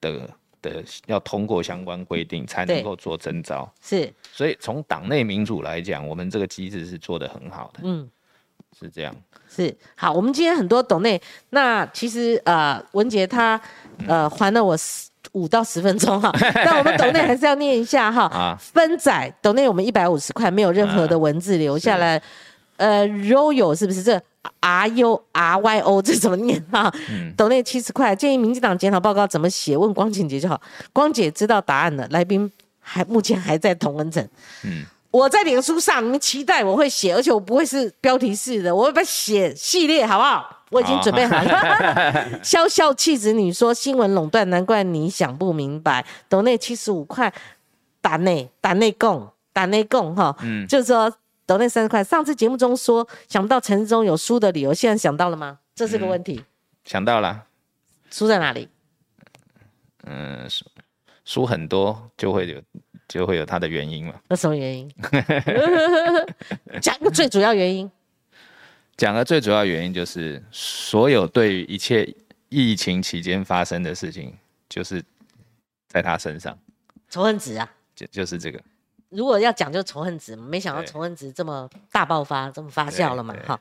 的的要通过相关规定，才能够做征召。是，所以从党内民主来讲，我们这个机制是做的很好的。嗯，是这样。是好，我们今天很多董内，那其实呃，文杰他呃还了我十五到十分钟哈，但我们董内还是要念一下哈。啊，分仔董内我们一百五十块，没有任何的文字留下来。呃，Royal 是不是这 R U R Y O 这怎么念啊？抖内七十块，建议民进党检讨报告怎么写？问光景姐就好，光姐知道答案了。来宾还目前还在同文层。嗯，我在脸书上，你们期待我会写，而且我不会是标题式的，我会把写系列，好不好？我已经准备好了。笑笑气子女说新闻垄断，难怪你想不明白。抖内七十五块，打内打内供打内供哈，嗯，就是说。抖那三十块，上次节目中说想不到陈中有输的理由，现在想到了吗？这是个问题。想到了，输在哪里？嗯，输输很多就会有就会有他的原因嘛。那什么原因？讲个最主要原因。讲个最主要原因就是所有对于一切疫情期间发生的事情，就是在他身上。仇恨值啊。就就是这个。如果要讲就仇恨值，没想到仇恨值这么大爆发，这么发酵了嘛？哈，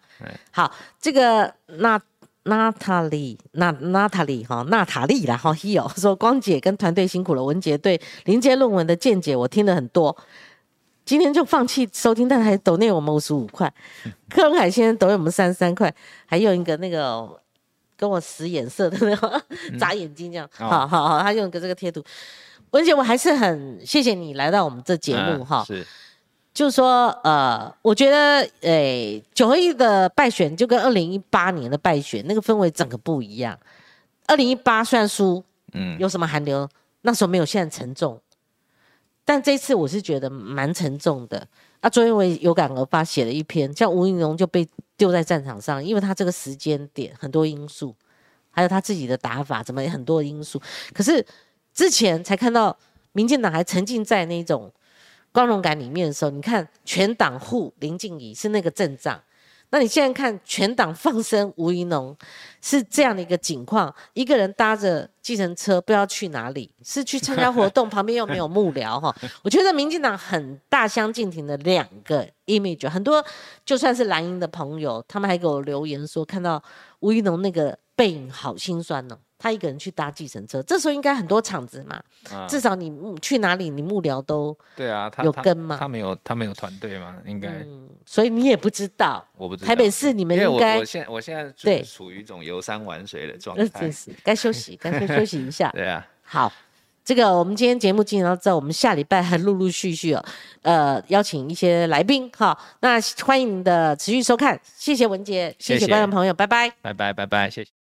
好，这个娜娜塔莉娜娜塔莉哈娜塔莉啦哈，He 说光姐跟团队辛苦了，文杰对临界论文的见解我听了很多，今天就放弃收听，但还抖内我们五十五块，柯文海先生抖内我们三十三块，还用一个那个跟我使眼色的那个 眨眼睛这样，好好好，他用一个这个贴图。文姐，我还是很谢谢你来到我们这节目哈。是，就是说，呃，我觉得，诶，九合一的败选就跟二零一八年的败选那个氛围整个不一样。二零一八虽然输，嗯，有什么寒流，那时候没有现在沉重，但这次我是觉得蛮沉重的。啊，昨天我也有感而发，写了一篇，像吴云龙就被丢在战场上，因为他这个时间点很多因素，还有他自己的打法，怎么很多因素。可是之前才看到民进党还沉浸在那种光荣感里面的时候，你看全党护林静怡是那个阵仗。那你现在看全党放生吴怡农，是这样的一个景况，一个人搭着计程车不知道去哪里，是去参加活动，旁边又没有幕僚哈。我觉得民进党很大相径庭的两个 image，很多就算是蓝营的朋友，他们还给我留言说，看到吴怡农那个背影好心酸呢。他一个人去搭计程车，这时候应该很多场子嘛，至少你去哪里，你幕僚都对啊，有跟嘛？他没有，他没有团队吗？应该，所以你也不知道。我不知道。台北市你们应该，我现我现在对处于一种游山玩水的状态，该休息，该休休息一下。对啊。好，这个我们今天节目进行到这，我们下礼拜还陆陆续续哦，呃，邀请一些来宾哈，那欢迎您的持续收看，谢谢文杰，谢谢观众朋友，拜拜，拜拜拜拜，谢谢。